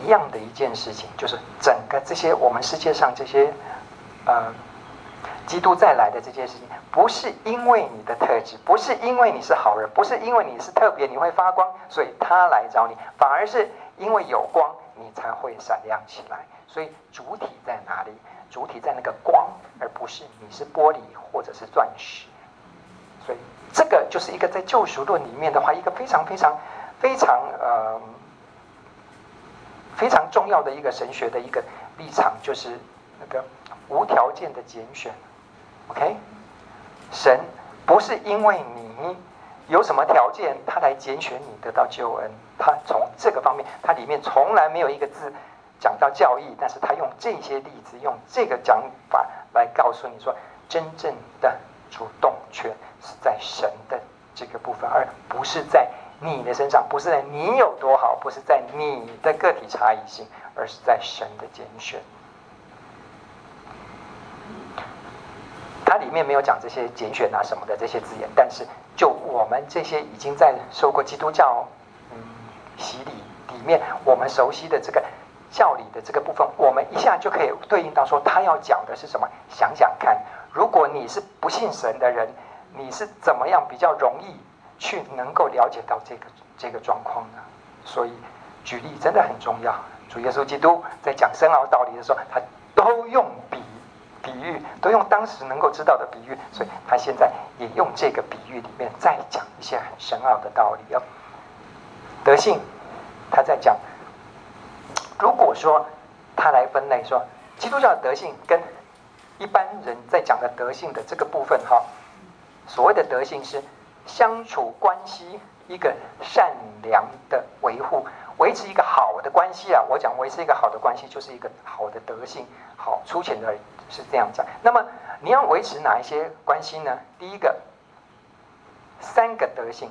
一样的一件事情，就是整个这些我们世界上这些，嗯，基督再来的这件事情，不是因为你的特质，不是因为你是好人，不是因为你是特别你会发光，所以他来找你，反而是。因为有光，你才会闪亮起来。所以主体在哪里？主体在那个光，而不是你是玻璃或者是钻石。所以这个就是一个在救赎论里面的话，一个非常非常非常呃非常重要的一个神学的一个立场，就是那个无条件的拣选。OK，神不是因为你有什么条件，他来拣选你得到救恩。他从这个方面，他里面从来没有一个字。讲到教义，但是他用这些例子，用这个讲法来告诉你说，真正的主动权是在神的这个部分，而不是在你的身上，不是在你有多好，不是在你的个体差异性，而是在神的拣选。它里面没有讲这些拣选啊什么的这些字眼，但是就我们这些已经在受过基督教嗯洗礼里面，我们熟悉的这个。教理的这个部分，我们一下就可以对应到说，他要讲的是什么？想想看，如果你是不信神的人，你是怎么样比较容易去能够了解到这个这个状况呢？所以举例真的很重要。主耶稣基督在讲深奥道理的时候，他都用比比喻，都用当时能够知道的比喻，所以他现在也用这个比喻里面再讲一些很深奥的道理哦。德性，他在讲。如果说他来分类说，基督教的德性跟一般人在讲的德性的这个部分哈，所谓的德性是相处关系一个善良的维护，维持一个好的关系啊。我讲维持一个好的关系，就是一个好的德性。好，粗浅的而已是这样讲。那么你要维持哪一些关系呢？第一个，三个德性，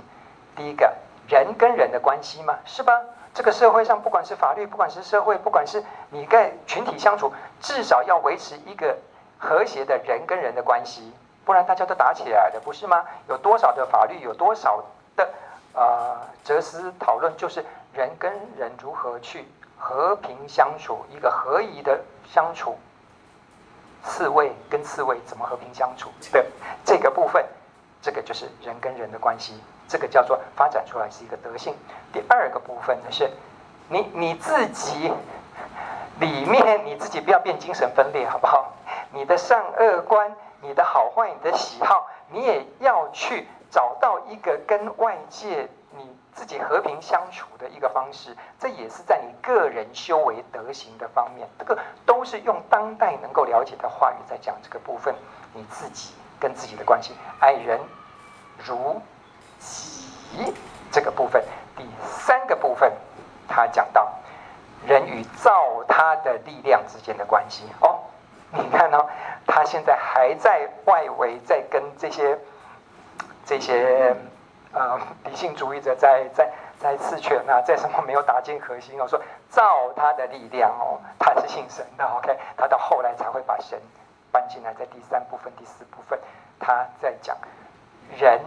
第一个人跟人的关系嘛，是吧？这个社会上，不管是法律，不管是社会，不管是你跟群体相处，至少要维持一个和谐的人跟人的关系，不然大家都打起来了，不是吗？有多少的法律，有多少的、呃、哲思讨论，就是人跟人如何去和平相处，一个合宜的相处。刺猬跟刺猬怎么和平相处的这个部分，这个就是人跟人的关系。这个叫做发展出来是一个德性。第二个部分呢是，你你自己里面你自己不要变精神分裂，好不好？你的善恶观、你的好坏、你的喜好，你也要去找到一个跟外界你自己和平相处的一个方式。这也是在你个人修为德行的方面，这个都是用当代能够了解的话语在讲这个部分。你自己跟自己的关系，爱人如。己这个部分，第三个部分，他讲到人与造他的力量之间的关系。哦，你看哦，他现在还在外围，在跟这些这些呃理性主义者在在在刺拳啊，在什么没有打进核心哦，说造他的力量哦，他是信神的。OK，他到后来才会把神搬进来，在第三部分、第四部分，他在讲人。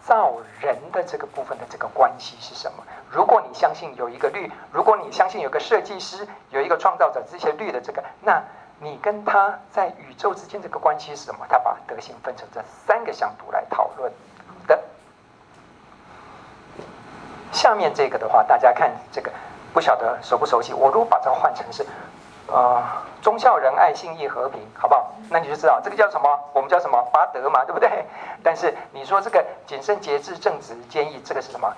造人的这个部分的这个关系是什么？如果你相信有一个律，如果你相信有个设计师，有一个创造者，这些律的这个，那你跟他在宇宙之间这个关系是什么？他把德性分成这三个向度来讨论的。下面这个的话，大家看这个，不晓得熟不熟悉？我如果把这个换成是。呃，忠孝仁爱信义和平，好不好？那你就知道这个叫什么？我们叫什么？八德嘛，对不对？但是你说这个谨慎节制正直坚毅，这个是什么？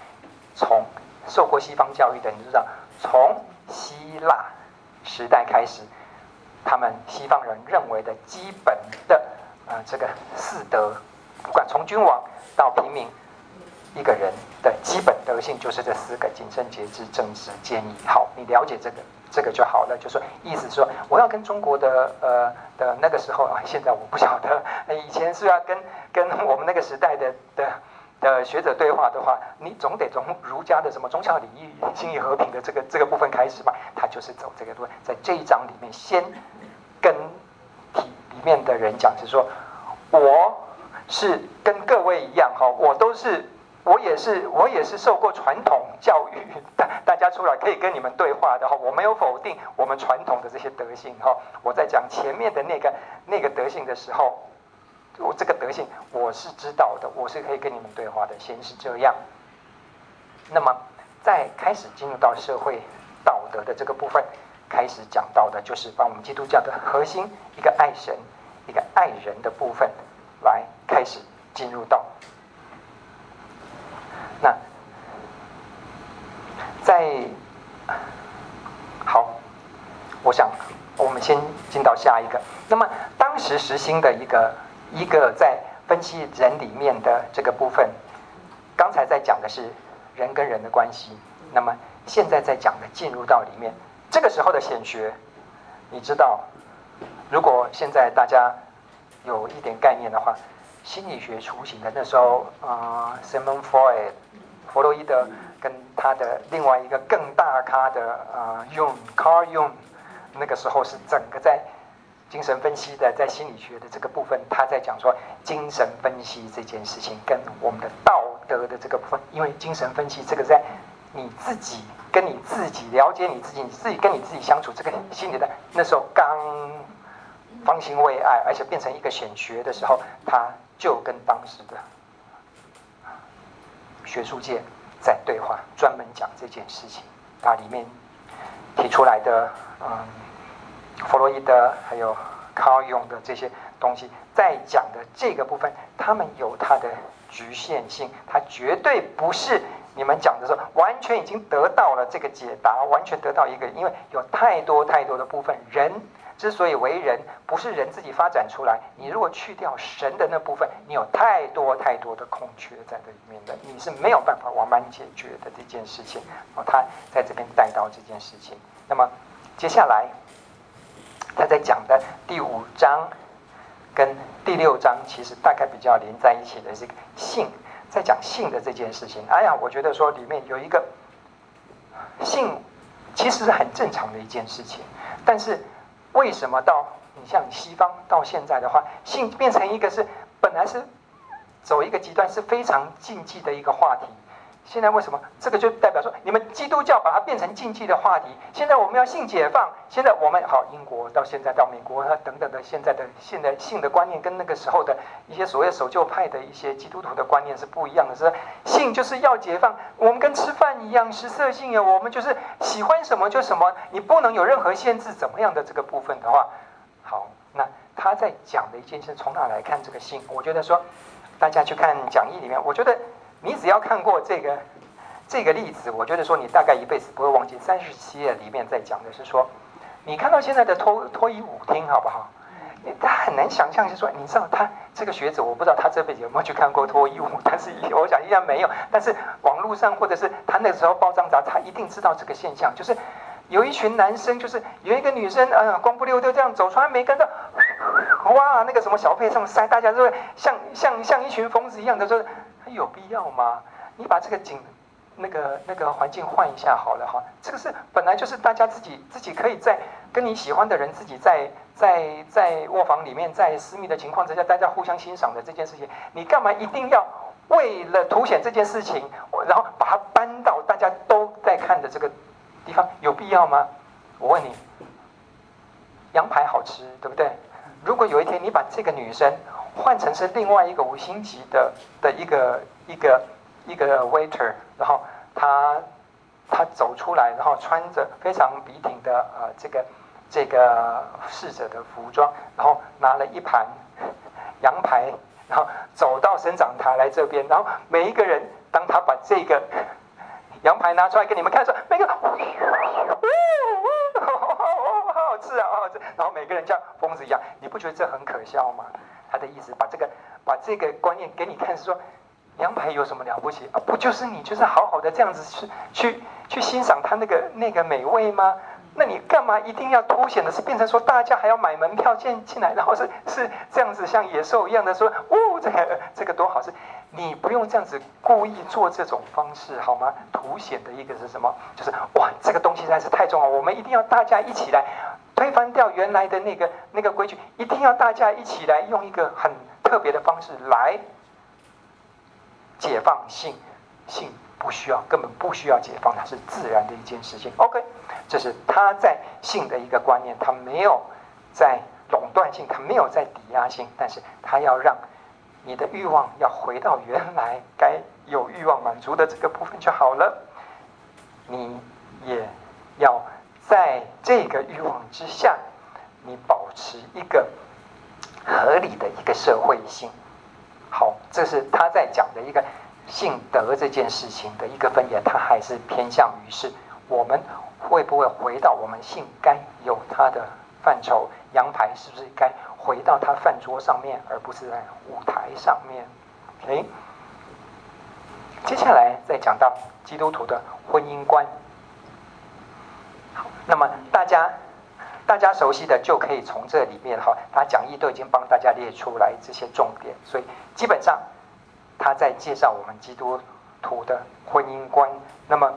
从受过西方教育的，你知道，从希腊时代开始，他们西方人认为的基本的呃这个四德，不管从君王到平民，一个人的基本德性就是这四个：谨慎节制正直坚毅。好，你了解这个。这个就好了，就说意思说，我要跟中国的呃的那个时候啊，现在我不晓得，以前是要跟跟我们那个时代的的的学者对话的话，你总得从儒家的什么忠孝礼义、信义和平的这个这个部分开始吧。他就是走这个路，在这一章里面，先跟体里面的人讲，是说我是跟各位一样哈，我都是。我也是，我也是受过传统教育，大大家出来可以跟你们对话的哈。我没有否定我们传统的这些德性哈。我在讲前面的那个那个德性的时候，我这个德性我是知道的，我是可以跟你们对话的。先是这样，那么在开始进入到社会道德的这个部分开始讲到的，就是把我们基督教的核心一个爱神、一个爱人的部分来开始进入到。那在好，我想我们先进到下一个。那么当时实行的一个一个在分析人里面的这个部分，刚才在讲的是人跟人的关系。那么现在在讲的进入到里面，这个时候的显学，你知道，如果现在大家有一点概念的话，心理学雏形的那时候啊，Sigmund Freud，弗洛伊德跟他的另外一个更大咖的啊，Jung，Carl Jung，那个时候是整个在精神分析的，在心理学的这个部分，他在讲说精神分析这件事情跟我们的道德的这个部分，因为精神分析这个在。你自己跟你自己了解你自己，你自己跟你自己相处，这个心理的那时候刚方兴未艾，而且变成一个显学的时候，他就跟当时的学术界在对话，专门讲这件事情。它里面提出来的，嗯，弗洛伊德还有卡永的这些东西，在讲的这个部分，他们有它的局限性，它绝对不是。你们讲的时候，完全已经得到了这个解答，完全得到一个，因为有太多太多的部分。人之所以为人，不是人自己发展出来。你如果去掉神的那部分，你有太多太多的空缺在这里面的，你是没有办法完满解决的这件事情。哦，他在这边带到这件事情。那么接下来他在讲的第五章跟第六章，其实大概比较连在一起的这个性。在讲性的这件事情，哎呀，我觉得说里面有一个性，其实是很正常的一件事情。但是为什么到你像西方到现在的话，性变成一个是本来是走一个极端是非常禁忌的一个话题。现在为什么这个就代表说你们基督教把它变成禁忌的话题？现在我们要性解放，现在我们好，英国到现在到美国啊等等的，现在的现在性的观念跟那个时候的一些所谓守旧派的一些基督徒的观念是不一样的。是性就是要解放，我们跟吃饭一样，食色性也，我们就是喜欢什么就什么，你不能有任何限制，怎么样的这个部分的话，好，那他在讲的一件事，从哪来看这个性？我觉得说，大家去看讲义里面，我觉得。你只要看过这个这个例子，我觉得说你大概一辈子不会忘记。三十七页里面在讲的是说，你看到现在的脱脱衣舞厅好不好？他很难想象，就是说，你知道他这个学者，我不知道他这辈子有没有去看过脱衣舞，但是我想应该没有。但是网络上或者是他那时候报章杂志，他一定知道这个现象，就是有一群男生，就是有一个女生，嗯、呃，光不溜丢这样走出来，没跟到，哇，那个什么小费上塞，大家就会像像像一群疯子一样的说。有必要吗？你把这个景，那个那个环境换一下好了哈。这个是本来就是大家自己自己可以在跟你喜欢的人自己在在在卧房里面，在私密的情况之下，大家互相欣赏的这件事情，你干嘛一定要为了凸显这件事情，然后把它搬到大家都在看的这个地方？有必要吗？我问你，羊排好吃，对不对？如果有一天你把这个女生。换成是另外一个五星级的的一个一个一个 waiter，然后他他走出来，然后穿着非常笔挺的呃这个这个侍者的服装，然后拿了一盘 羊排，然后走到生长台来这边，然后每一个人当他把这个 羊排拿出来给你们看的时候，每个，好好吃啊，好好吃，然后每个人像疯子一样，你不觉得这很可笑吗？他的意思，把这个把这个观念给你看，是说羊排有什么了不起啊？不就是你就是好好的这样子去去去欣赏它那个那个美味吗？那你干嘛一定要凸显的是变成说大家还要买门票进进来，然后是是这样子像野兽一样的说，哦，这个这个多好吃！你不用这样子故意做这种方式好吗？凸显的一个是什么？就是哇，这个东西实在是太重要，我们一定要大家一起来。推翻掉原来的那个那个规矩，一定要大家一起来用一个很特别的方式来解放性。性不需要，根本不需要解放，它是自然的一件事情。OK，这是他在性的一个观念，他没有在垄断性，他没有在抵押性，但是他要让你的欲望要回到原来该有欲望满足的这个部分就好了。你也。要在这个欲望之下，你保持一个合理的一个社会性。好，这是他在讲的一个性德这件事情的一个分野，他还是偏向于是我们会不会回到我们性该有它的范畴？羊排是不是该回到他饭桌上面，而不是在舞台上面？OK，接下来再讲到基督徒的婚姻观。那么大家大家熟悉的就可以从这里面哈，他讲义都已经帮大家列出来这些重点，所以基本上他在介绍我们基督徒的婚姻观。那么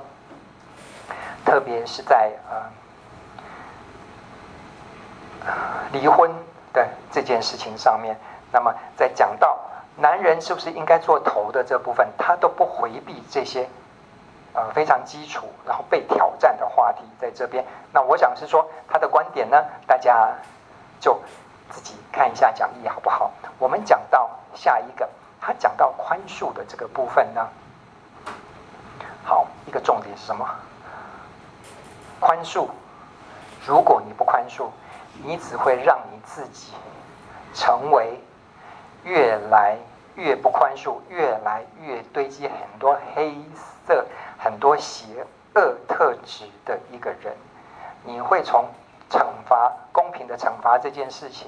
特别是在呃。离婚的这件事情上面，那么在讲到男人是不是应该做头的这部分，他都不回避这些呃非常基础然后被挑战的话题在这边。那我想是说他的观点呢，大家就自己看一下讲义好不好？我们讲到下一个，他讲到宽恕的这个部分呢，好，一个重点是什么？宽恕，如果你不宽恕。你只会让你自己成为越来越不宽恕，越来越堆积很多黑色、很多邪恶特质的一个人。你会从惩罚、公平的惩罚这件事情，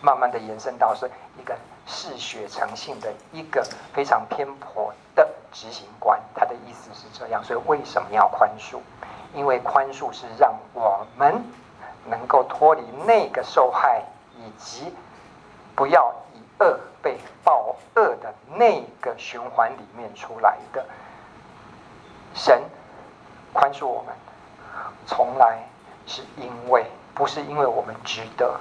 慢慢的延伸到是一个嗜血成性的一个非常偏颇的执行官。他的意思是这样，所以为什么要宽恕？因为宽恕是让我们。能够脱离那个受害，以及不要以恶被报恶的那个循环里面出来的。神宽恕我们，从来是因为不是因为我们值得，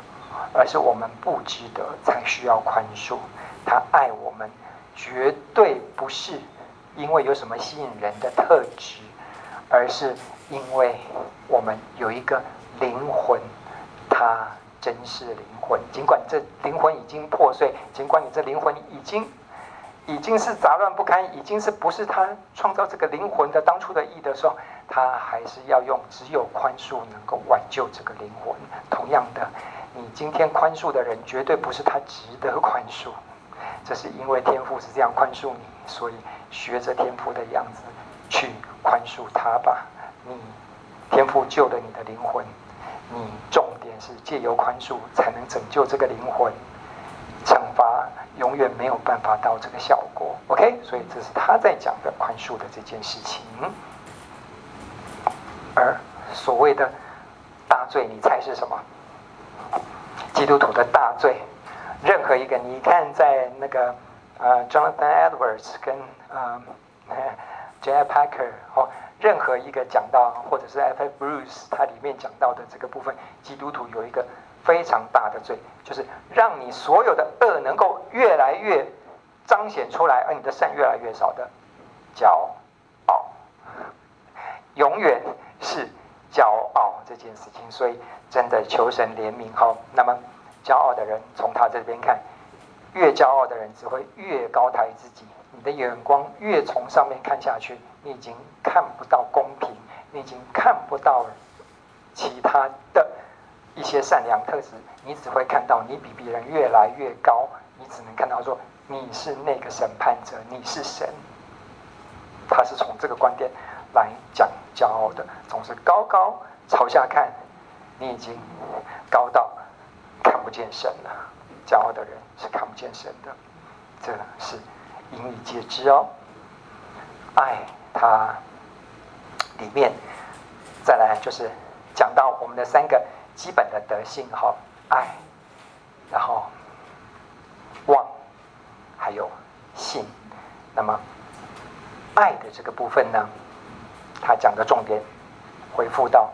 而是我们不值得才需要宽恕。他爱我们，绝对不是因为有什么吸引人的特质，而是因为我们有一个。灵魂，他真是灵魂。尽管这灵魂已经破碎，尽管你这灵魂已经已经是杂乱不堪，已经是不是他创造这个灵魂的当初的意的时候，他还是要用只有宽恕能够挽救这个灵魂。同样的，你今天宽恕的人，绝对不是他值得宽恕，这是因为天父是这样宽恕你，所以学着天父的样子去宽恕他吧。你天父救了你的灵魂。你重点是借由宽恕才能拯救这个灵魂，惩罚永远没有办法到这个效果。OK，所以这是他在讲的宽恕的这件事情。而所谓的大罪，你猜是什么？基督徒的大罪，任何一个，你看在那个呃，Jonathan Edwards 跟呃，J.I. Packer 哦。任何一个讲到，或者是 F.F. Bruce，它里面讲到的这个部分，基督徒有一个非常大的罪，就是让你所有的恶能够越来越彰显出来，而你的善越来越少的骄傲，永远是骄傲这件事情。所以真的求神怜悯哈。那么骄傲的人，从他这边看，越骄傲的人只会越高抬自己，你的眼光越从上面看下去。你已经看不到公平，你已经看不到其他的一些善良特质，你只会看到你比别人越来越高，你只能看到说你是那个审判者，你是神。他是从这个观点来讲骄傲的，总是高高朝下看，你已经高到看不见神了。骄傲的人是看不见神的，这是引以皆知哦。爱。它里面再来就是讲到我们的三个基本的德性哈，爱，然后望，还有信。那么爱的这个部分呢，他讲的重点回复到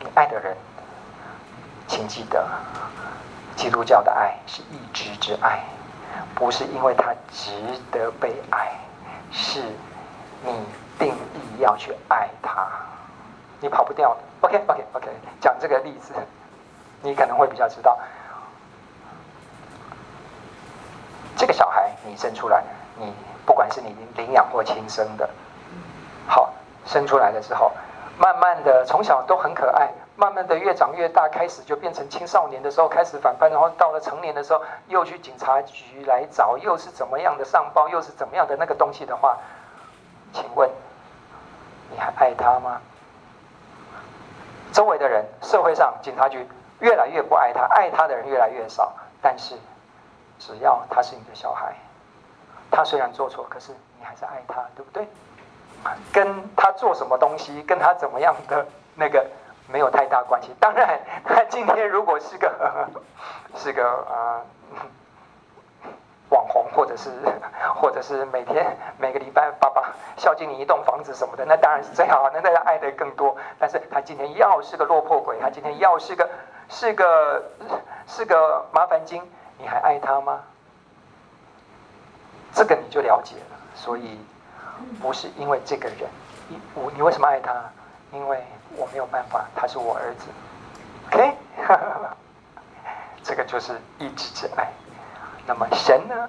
你爱的人，请记得，基督教的爱是一直之爱，不是因为他值得被爱，是。你定义要去爱他，你跑不掉的。OK，OK，OK，讲这个例子，你可能会比较知道。这个小孩你生出来，你不管是你领养或亲生的，好，生出来的时候，慢慢的从小都很可爱，慢慢的越长越大，开始就变成青少年的时候开始反叛，然后到了成年的时候又去警察局来找，又是怎么样的上报，又是怎么样的那个东西的话，请问你还爱他吗？周围的人，社会上警察局越来越不爱他，爱他的人越来越少，但是只要他是你的小孩，他虽然做错，可是你还是爱他，对不对？跟他做什么东西，跟他怎么样的那个没有太大关系。当然，他今天如果是个 是个啊、网红，或者是或者是每天每个礼拜爸爸孝敬你一栋房子什么的，那当然是最好，那大家爱的更多。但是他今天要是个落魄鬼，他今天要是个是个是个麻烦精，你还爱他吗？这个你就了解了。所以。不是因为这个人，你我你为什么爱他？因为我没有办法，他是我儿子。OK，这个就是一直之爱。那么神呢，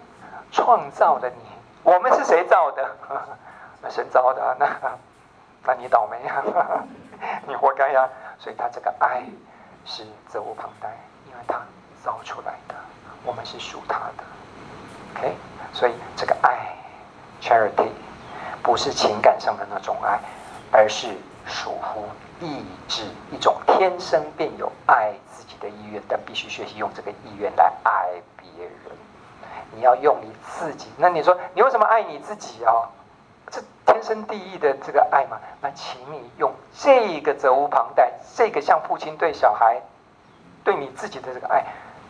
创造了你，我们是谁造的？那神造的，那那你倒霉啊，你活该呀。所以他这个爱是责无旁贷，因为他造出来的，我们是属他的。OK，所以这个爱，charity。不是情感上的那种爱，而是属乎意志，一种天生便有爱自己的意愿，但必须学习用这个意愿来爱别人。你要用你自己，那你说你为什么爱你自己啊、这天生地义的这个爱嘛，那请你用这个责无旁贷，这个像父亲对小孩，对你自己的这个爱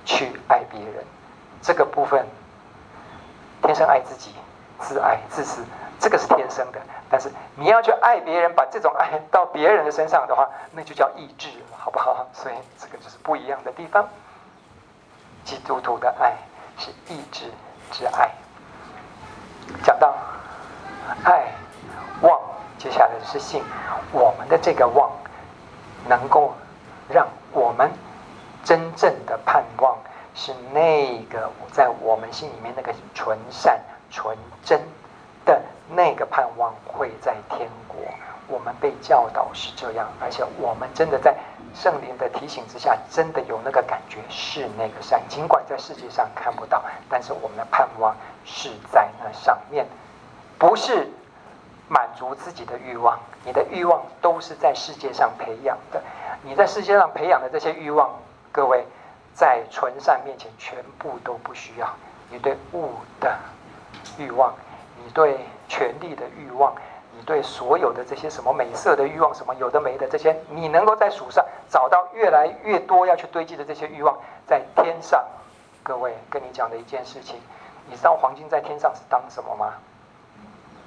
去爱别人。这个部分天生爱自己，自爱自私。这个是天生的，但是你要去爱别人，把这种爱到别人的身上的话，那就叫意志了，好不好？所以这个就是不一样的地方。基督徒的爱是意志之爱。讲到爱望，接下来是信。我们的这个望，能够让我们真正的盼望是那个在我们心里面那个纯善纯真的。那个盼望会在天国，我们被教导是这样，而且我们真的在圣灵的提醒之下，真的有那个感觉是那个善。尽管在世界上看不到，但是我们的盼望是在那上面，不是满足自己的欲望。你的欲望都是在世界上培养的，你在世界上培养的这些欲望，各位在纯善面前全部都不需要。你对物的欲望，你对。权力的欲望，对所有的这些什么美色的欲望，什么有的没的这些，你能够在树上找到越来越多要去堆积的这些欲望，在天上，各位跟你讲的一件事情，你知道黄金在天上是当什么吗？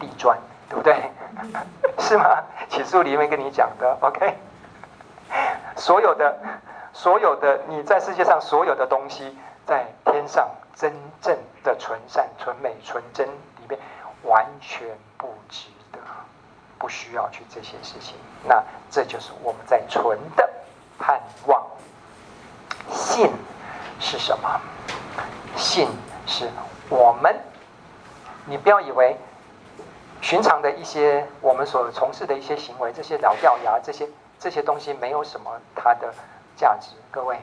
地砖，对不对？是吗？起诉里面跟你讲的，OK。所有的，所有的你在世界上所有的东西，在天上真正的纯善、纯美、纯真里面。完全不值，不需要去这些事情。那这就是我们在存的盼望。信是什么？信是我们。你不要以为寻常的一些我们所从事的一些行为，这些老掉牙，这些这些东西没有什么它的价值。各位，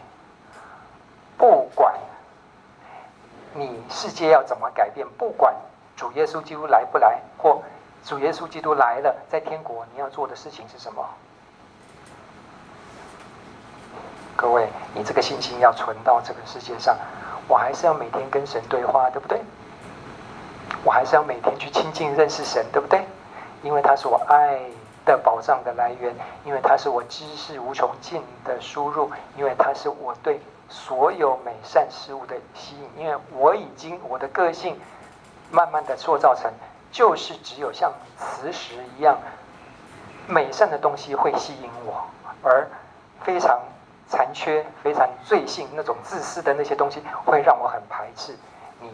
不管你世界要怎么改变，不管。主耶稣基督来不来，或主耶稣基督来了，在天国你要做的事情是什么？各位，你这个信心要存到这个世界上，我还是要每天跟神对话，对不对？我还是要每天去亲近认识神，对不对？因为他是我爱的宝藏的来源，因为他是我知识无穷尽的输入，因为他是我对所有美善事物的吸引，因为我已经我的个性。慢慢的塑造成，就是只有像磁石一样美善的东西会吸引我，而非常残缺、非常罪性、那种自私的那些东西会让我很排斥。你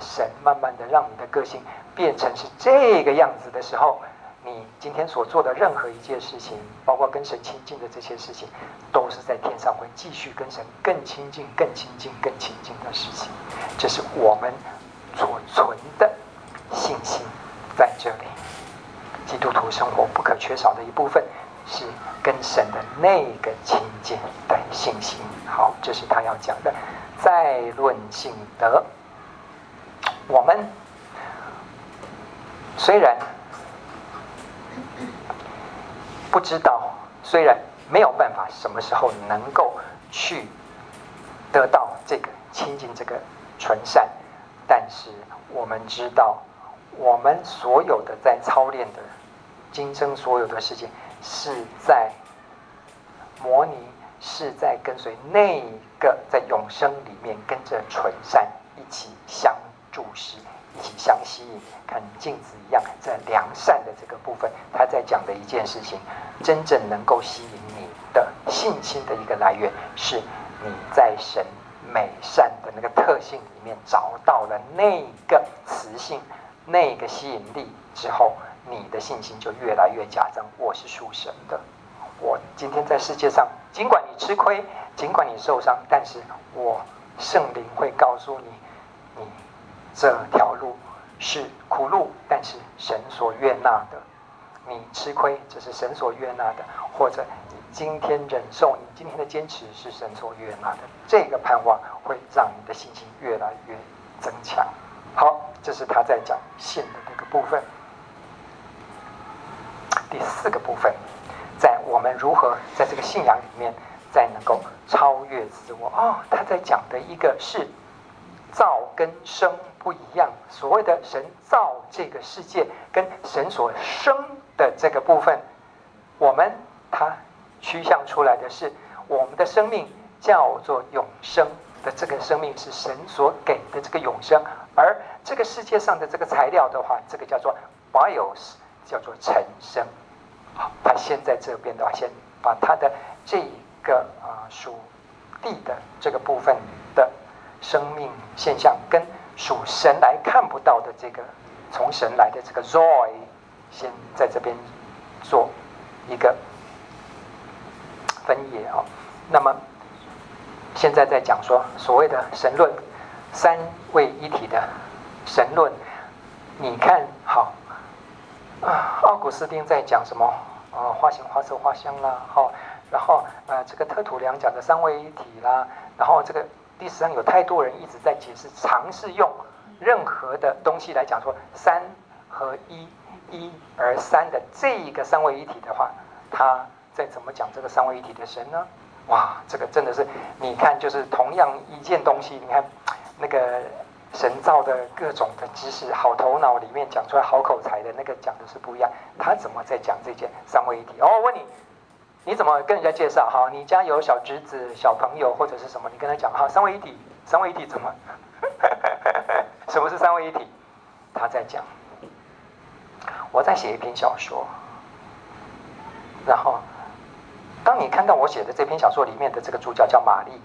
神慢慢的让你的个性变成是这个样子的时候，你今天所做的任何一件事情，包括跟神亲近的这些事情，都是在天上会继续跟神更亲近、更亲近、更亲近的事情。这是我们。所存的信心在这里，基督徒生活不可缺少的一部分。是跟神的那个亲近的信心。好，这是他要讲的。再论性德，我们虽然不知道，虽然没有办法什么时候能够去得到这个亲近这个纯善，但是我们知道，我们所有的在操练的今生所有的事情，是在模拟，是在跟随那个在永生里面跟着纯善一起相注视，一起相吸引，看镜子一样，在良善的这个部分，他在讲的一件事情，真正能够吸引你的信心的一个来源，是你在神美善的那个特性里面找到了那个磁性。那个吸引力之后，你的信心就越来越加增。我是属神的，我今天在世界上，尽管你吃亏，尽管你受伤，但是我圣灵会告诉你，你这条路是苦路，但是神所悦纳的。你吃亏，这是神所悦纳的；或者你今天忍受，你今天的坚持是神所悦纳的。这个盼望会让你的信心越来越增强。好。这是他在讲信的那个部分。第四个部分，在我们如何在这个信仰里面，再能够超越自我。哦，他在讲的一个是造跟生不一样。所谓的神造这个世界，跟神所生的这个部分，我们他趋向出来的是我们的生命叫做永生的这个生命是神所给的这个永生。而这个世界上的这个材料的话，这个叫做 bios，叫做尘生。好，他先在这边的话，先把他的这个啊属地的这个部分的生命现象，跟属神来看不到的这个从神来的这个 Zoe，先在这边做一个分野啊。那么现在在讲说所谓的神论。三位一体的神论，你看好啊？奥古斯丁在讲什么？啊，花形、花色、花香啦，好，然后呃，这个特土良讲的三位一体啦，然后这个历史上有太多人一直在解释，尝试用任何的东西来讲说三合一，一而三的这一个三位一体的话，他在怎么讲这个三位一体的神呢？哇，这个真的是，你看，就是同样一件东西，你看。那个神造的各种的知识，好头脑里面讲出来好口才的那个讲的是不一样。他怎么在讲这件三位一体？哦，我问你，你怎么跟人家介绍？哈，你家有小侄子、小朋友或者是什么？你跟他讲哈，三位一体，三位一体怎么？什么是三位一体？他在讲，我在写一篇小说，然后当你看到我写的这篇小说里面的这个主角叫玛丽。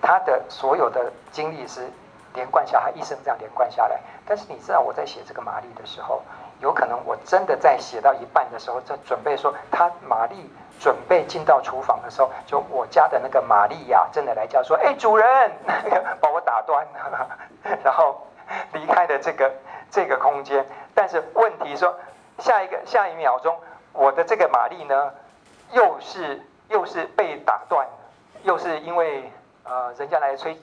他的所有的经历是连贯下他，一生这样连贯下来。但是你知道我在写这个玛丽的时候，有可能我真的在写到一半的时候，在准备说他玛丽准备进到厨房的时候，就我家的那个玛利亚真的来叫说：“哎，主人，把我打断了。”然后离开了这个 这个空间。但是问题说，下一个下一秒钟，我的这个玛丽呢，又是又是被打断，又是因为。呃，人家来催，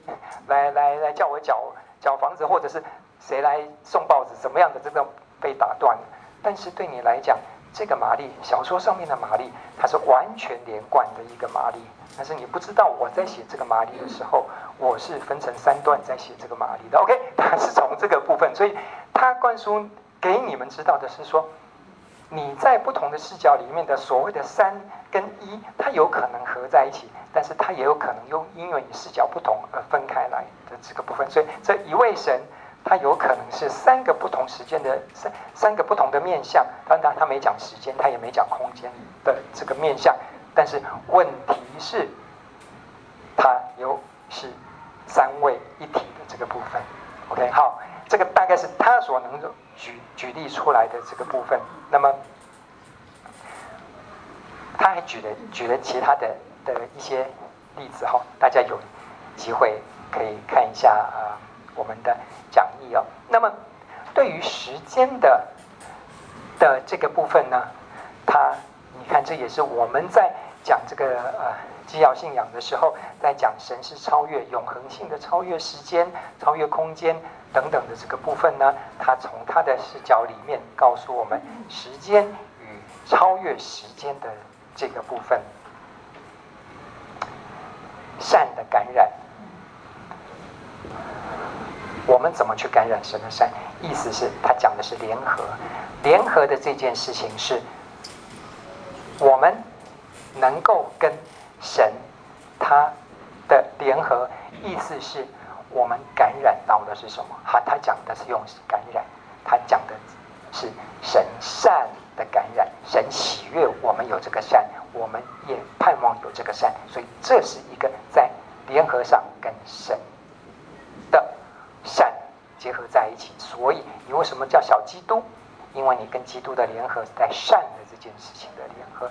来来来叫我缴缴房子，或者是谁来送报纸，怎么样的这种被打断。但是对你来讲，这个玛丽小说上面的玛丽，它是完全连贯的一个玛丽。但是你不知道我在写这个玛丽的时候，我是分成三段在写这个玛丽的。OK，它是从这个部分，所以它灌输给你们知道的是说。你在不同的视角里面的所谓的三跟一，它有可能合在一起，但是它也有可能又因为你视角不同而分开来的这个部分。所以这一位神，他有可能是三个不同时间的三三个不同的面相。当然，他没讲时间，他也没讲空间的这个面相。但是问题是，他有是三位一体的这个部分。OK，好，这个大概是他所能。举举例出来的这个部分，那么他还举了举了其他的的一些例子哈，大家有机会可以看一下啊，我们的讲义哦。那么对于时间的的这个部分呢，他你看，这也是我们在讲这个呃基要信仰的时候，在讲神是超越永恒性的、超越时间、超越空间等等的这个部分呢，他从他的视角里面告诉我们，时间与超越时间的这个部分，善的感染。我们怎么去感染神的善？意思是，他讲的是联合，联合的这件事情是，我们能够跟神他的联合，意思是我们感染到的是什么？哈，他讲的是用感染，他讲的是神善的感染，神喜悦我们有这个善，我们也盼望有这个善，所以这是一个在联合上跟神的。善结合在一起，所以你为什么叫小基督？因为你跟基督的联合是在善的这件事情的联合。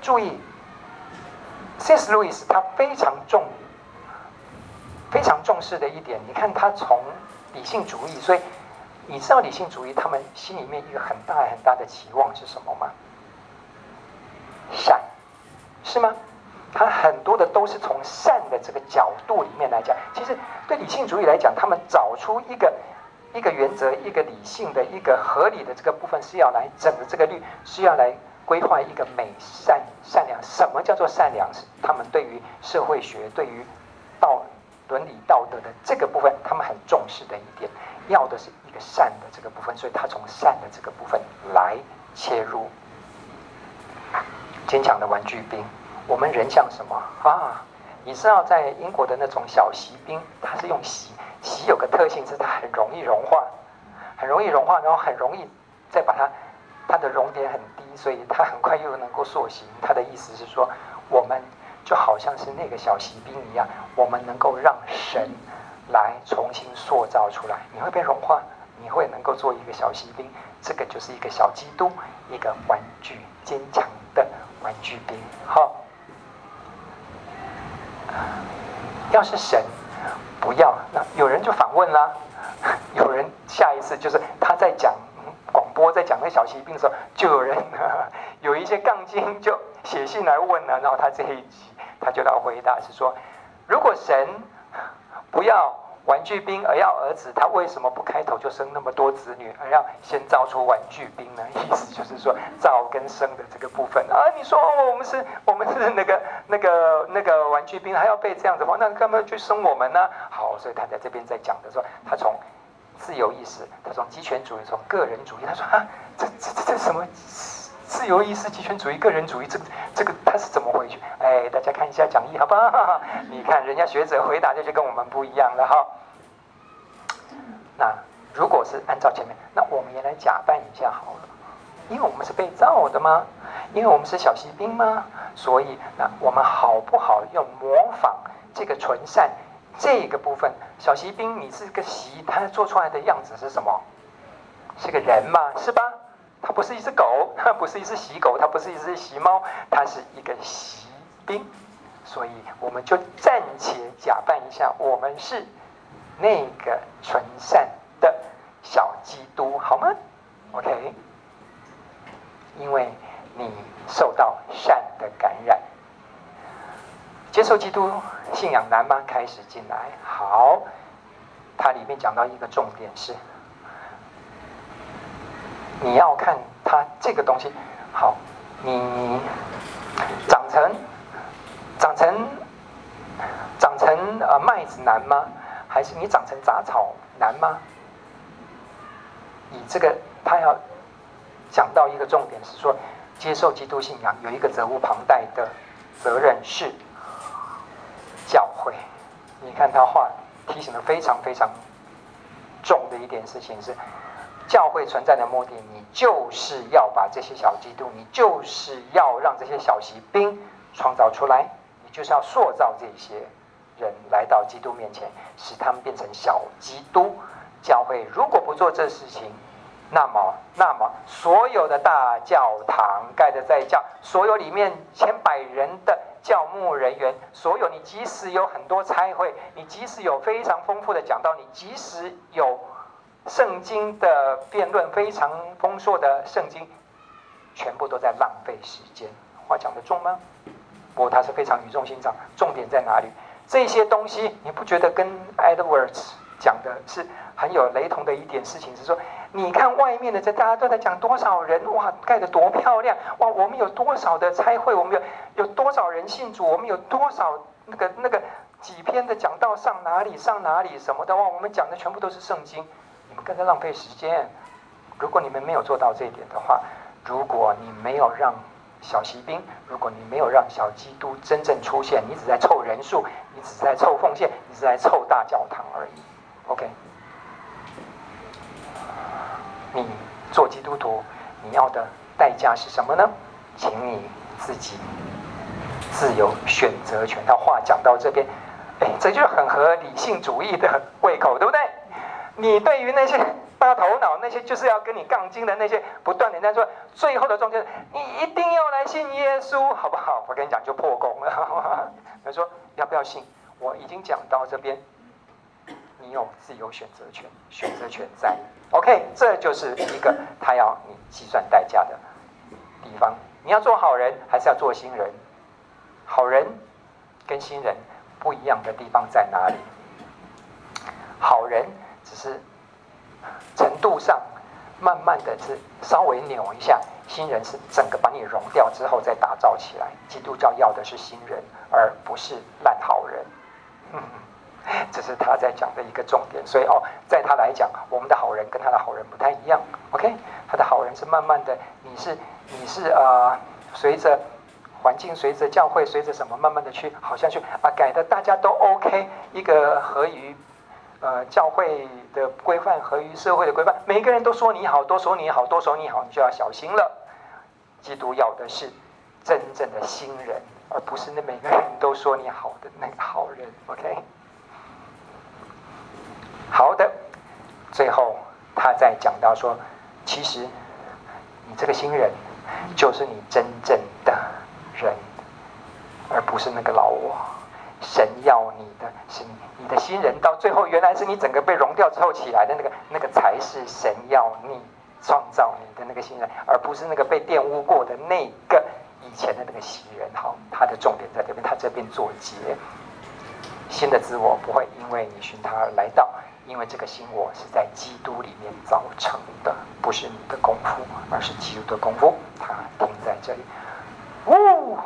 注意，C.S. Lewis 他非常重、非常重视的一点，你看他从理性主义，所以你知道理性主义他们心里面一个很大很大的期望是什么吗？善，是吗？他很多的都是从善的这个角度里面来讲，其实对理性主义来讲，他们找出一个一个原则、一个理性的一个合理的这个部分，是要来整个这个律，是要来规划一个美善善良。什么叫做善良？是他们对于社会学、对于道伦理道德的这个部分，他们很重视的一点，要的是一个善的这个部分，所以他从善的这个部分来切入。坚强的玩具兵。我们人像什么啊？你知道，在英国的那种小锡兵，它是用锡，锡有个特性是它很容易融化，很容易融化，然后很容易再把它，它的熔点很低，所以它很快又能够塑形。它的意思是说，我们就好像是那个小锡兵一样，我们能够让神来重新塑造出来。你会被融化，你会能够做一个小锡兵，这个就是一个小基督，一个玩具坚强的玩具兵。好。要是神不要，那有人就反问啦。有人下一次就是他在讲广播，在讲那小骑兵的时候，就有人 有一些杠精就写信来问了。然后他这一集他就来回答是说，如果神不要。玩具兵而要儿子，他为什么不开头就生那么多子女，而要先造出玩具兵呢？意思就是说造跟生的这个部分啊。你说我们是，我们是那个那个那个玩具兵，还要被这样子话，那干嘛去生我们呢？好，所以他在这边在讲的时候，他从自由意识，他从极权主义，从个人主义，他说啊，这这这这什么自由意识、集权主义、个人主义，这个这个他是怎么回去？哎，大家看一下讲义，好不好？你看人家学者回答就跟我们不一样了哈。那如果是按照前面，那我们也来假扮一下好了，因为我们是被造的吗？因为我们是小锡兵吗？所以那我们好不好用模仿这个纯善这个部分？小锡兵，你是个锡，他做出来的样子是什么？是个人吗？是吧？它不是一只狗，它不是一只锡狗，它不是一只锡猫，它是一个锡兵。所以我们就暂且假扮一下，我们是。那个纯善的小基督，好吗？OK，因为你受到善的感染，接受基督信仰难吗？开始进来，好，它里面讲到一个重点是，你要看它这个东西，好，你长成长成长成呃麦子难吗？还是你长成杂草难吗？你这个他要讲到一个重点是说，接受基督信仰有一个责无旁贷的责任是教会。你看他话提醒的非常非常重的一点事情是，教会存在的目的，你就是要把这些小基督，你就是要让这些小骑兵创造出来，你就是要塑造这些。人来到基督面前，使他们变成小基督。教会如果不做这事情，那么，那么所有的大教堂盖的再教，所有里面千百人的教牧人员，所有你即使有很多差会，你即使有非常丰富的讲道，你即使有圣经的辩论非常丰硕的圣经，全部都在浪费时间。话讲得重吗？不过他是非常语重心长。重点在哪里？这些东西你不觉得跟 Edwards 讲的是很有雷同的一点事情？是说，你看外面的这大家都在讲多少人哇，盖得多漂亮哇，我们有多少的差会，我们有有多少人信主，我们有多少那个那个几篇的讲道上哪里上哪里什么的哇，我们讲的全部都是圣经，更在浪费时间。如果你们没有做到这一点的话，如果你没有让小骑兵，如果你没有让小基督真正出现，你只在凑人数，你只在凑奉献，你只在凑大教堂而已。OK，你做基督徒，你要的代价是什么呢？请你自己自由选择权。他话讲到这边，哎，这就是很合理性主义的胃口，对不对？你对于那些。大头脑那些就是要跟你杠精的那些，不断的在说，最后的终结，你一定要来信耶稣，好不好？我跟你讲，就破功了。他说要不要信？我已经讲到这边，你有自由选择权，选择权在。OK，这就是一个他要你计算代价的地方。你要做好人，还是要做新人？好人跟新人不一样的地方在哪里？好人只是。程度上，慢慢的是稍微扭一下，新人是整个把你融掉之后再打造起来。基督教要的是新人，而不是烂好人。这是他在讲的一个重点。所以哦，在他来讲，我们的好人跟他的好人不太一样。OK，他的好人是慢慢的，你是你是呃，随着环境，随着教会，随着什么，慢慢的去，好像去啊改的大家都 OK，一个合于。呃，教会的规范合于社会的规范，每个人都说你好，都说你好，都说你好，你就要小心了。基督要的是真正的新人，而不是那每个人都说你好的那个好人。OK，好的。最后他再讲到说，其实你这个新人就是你真正的人，而不是那个老我。神要你的是你的新人，到最后原来是你整个被融掉之后起来的那个，那个才是神要你创造你的那个新人，而不是那个被玷污过的那个以前的那个新人。好，他的重点在这边，他这边做结，新的自我不会因为你寻他而来到，因为这个新我是在基督里面造成的，不是你的功夫，而是基督的功夫。他停在这里。呜，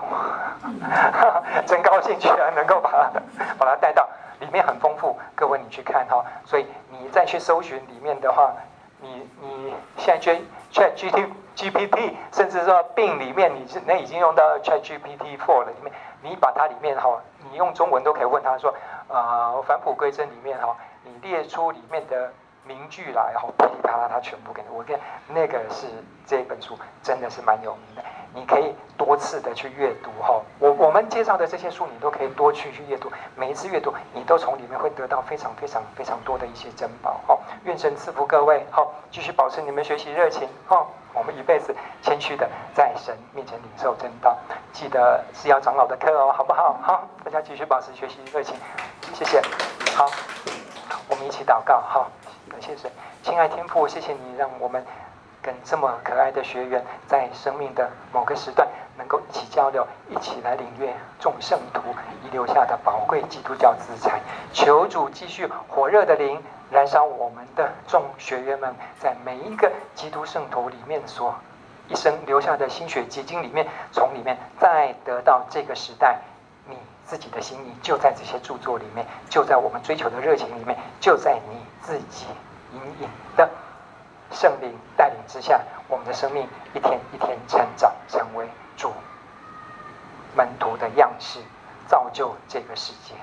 真高兴，居然能够把它把它带到里面，很丰富。各位，你去看哈，所以你再去搜寻里面的话，你你现在 Chat G T G P T，甚至说病里面，你那已经用到 Chat GPT Four 了里面，你把它里面哈，你用中文都可以问他说，呃，返璞归真里面哈，你列出里面的名句来哈，噼里啪啦，他全部给你。我跟那个是这本书，真的是蛮有名的。你可以多次的去阅读哈，我我们介绍的这些书，你都可以多去去阅读。每一次阅读，你都从里面会得到非常非常非常多的一些珍宝哈。愿神赐福各位，好，继续保持你们学习热情哈。我们一辈子谦虚的在神面前领受真道，记得是要长老的课哦，好不好？好，大家继续保持学习热情，谢谢。好，我们一起祷告哈，感谢神，亲爱天父，谢谢你让我们。跟这么可爱的学员，在生命的某个时段，能够一起交流，一起来领略众圣徒遗留下的宝贵基督教资产。求主继续火热的灵燃烧我们的众学员们，在每一个基督圣徒里面所一生留下的心血结晶里面，从里面再得到这个时代你自己的心意，就在这些著作里面，就在我们追求的热情里面，就在你自己隐隐的。圣灵带领之下，我们的生命一天一天成长，成为主门徒的样式，造就这个世界。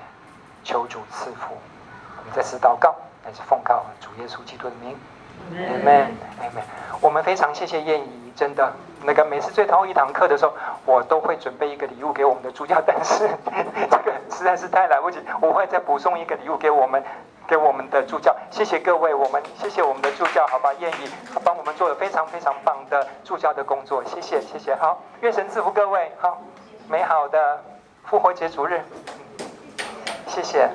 求主赐福，我们再次祷告，乃是奉告主耶稣基督的名。Amen，Amen。我们非常谢谢燕姨，真的那个每次最后一堂课的时候，我都会准备一个礼物给我们的助教，但是 这个实在是太来不及，我会再补送一个礼物给我们。给我们的助教，谢谢各位，我们谢谢我们的助教，好吧，愿意帮我们做了非常非常棒的助教的工作，谢谢谢谢，好，愿神祝福各位，好，美好的复活节主日，谢谢。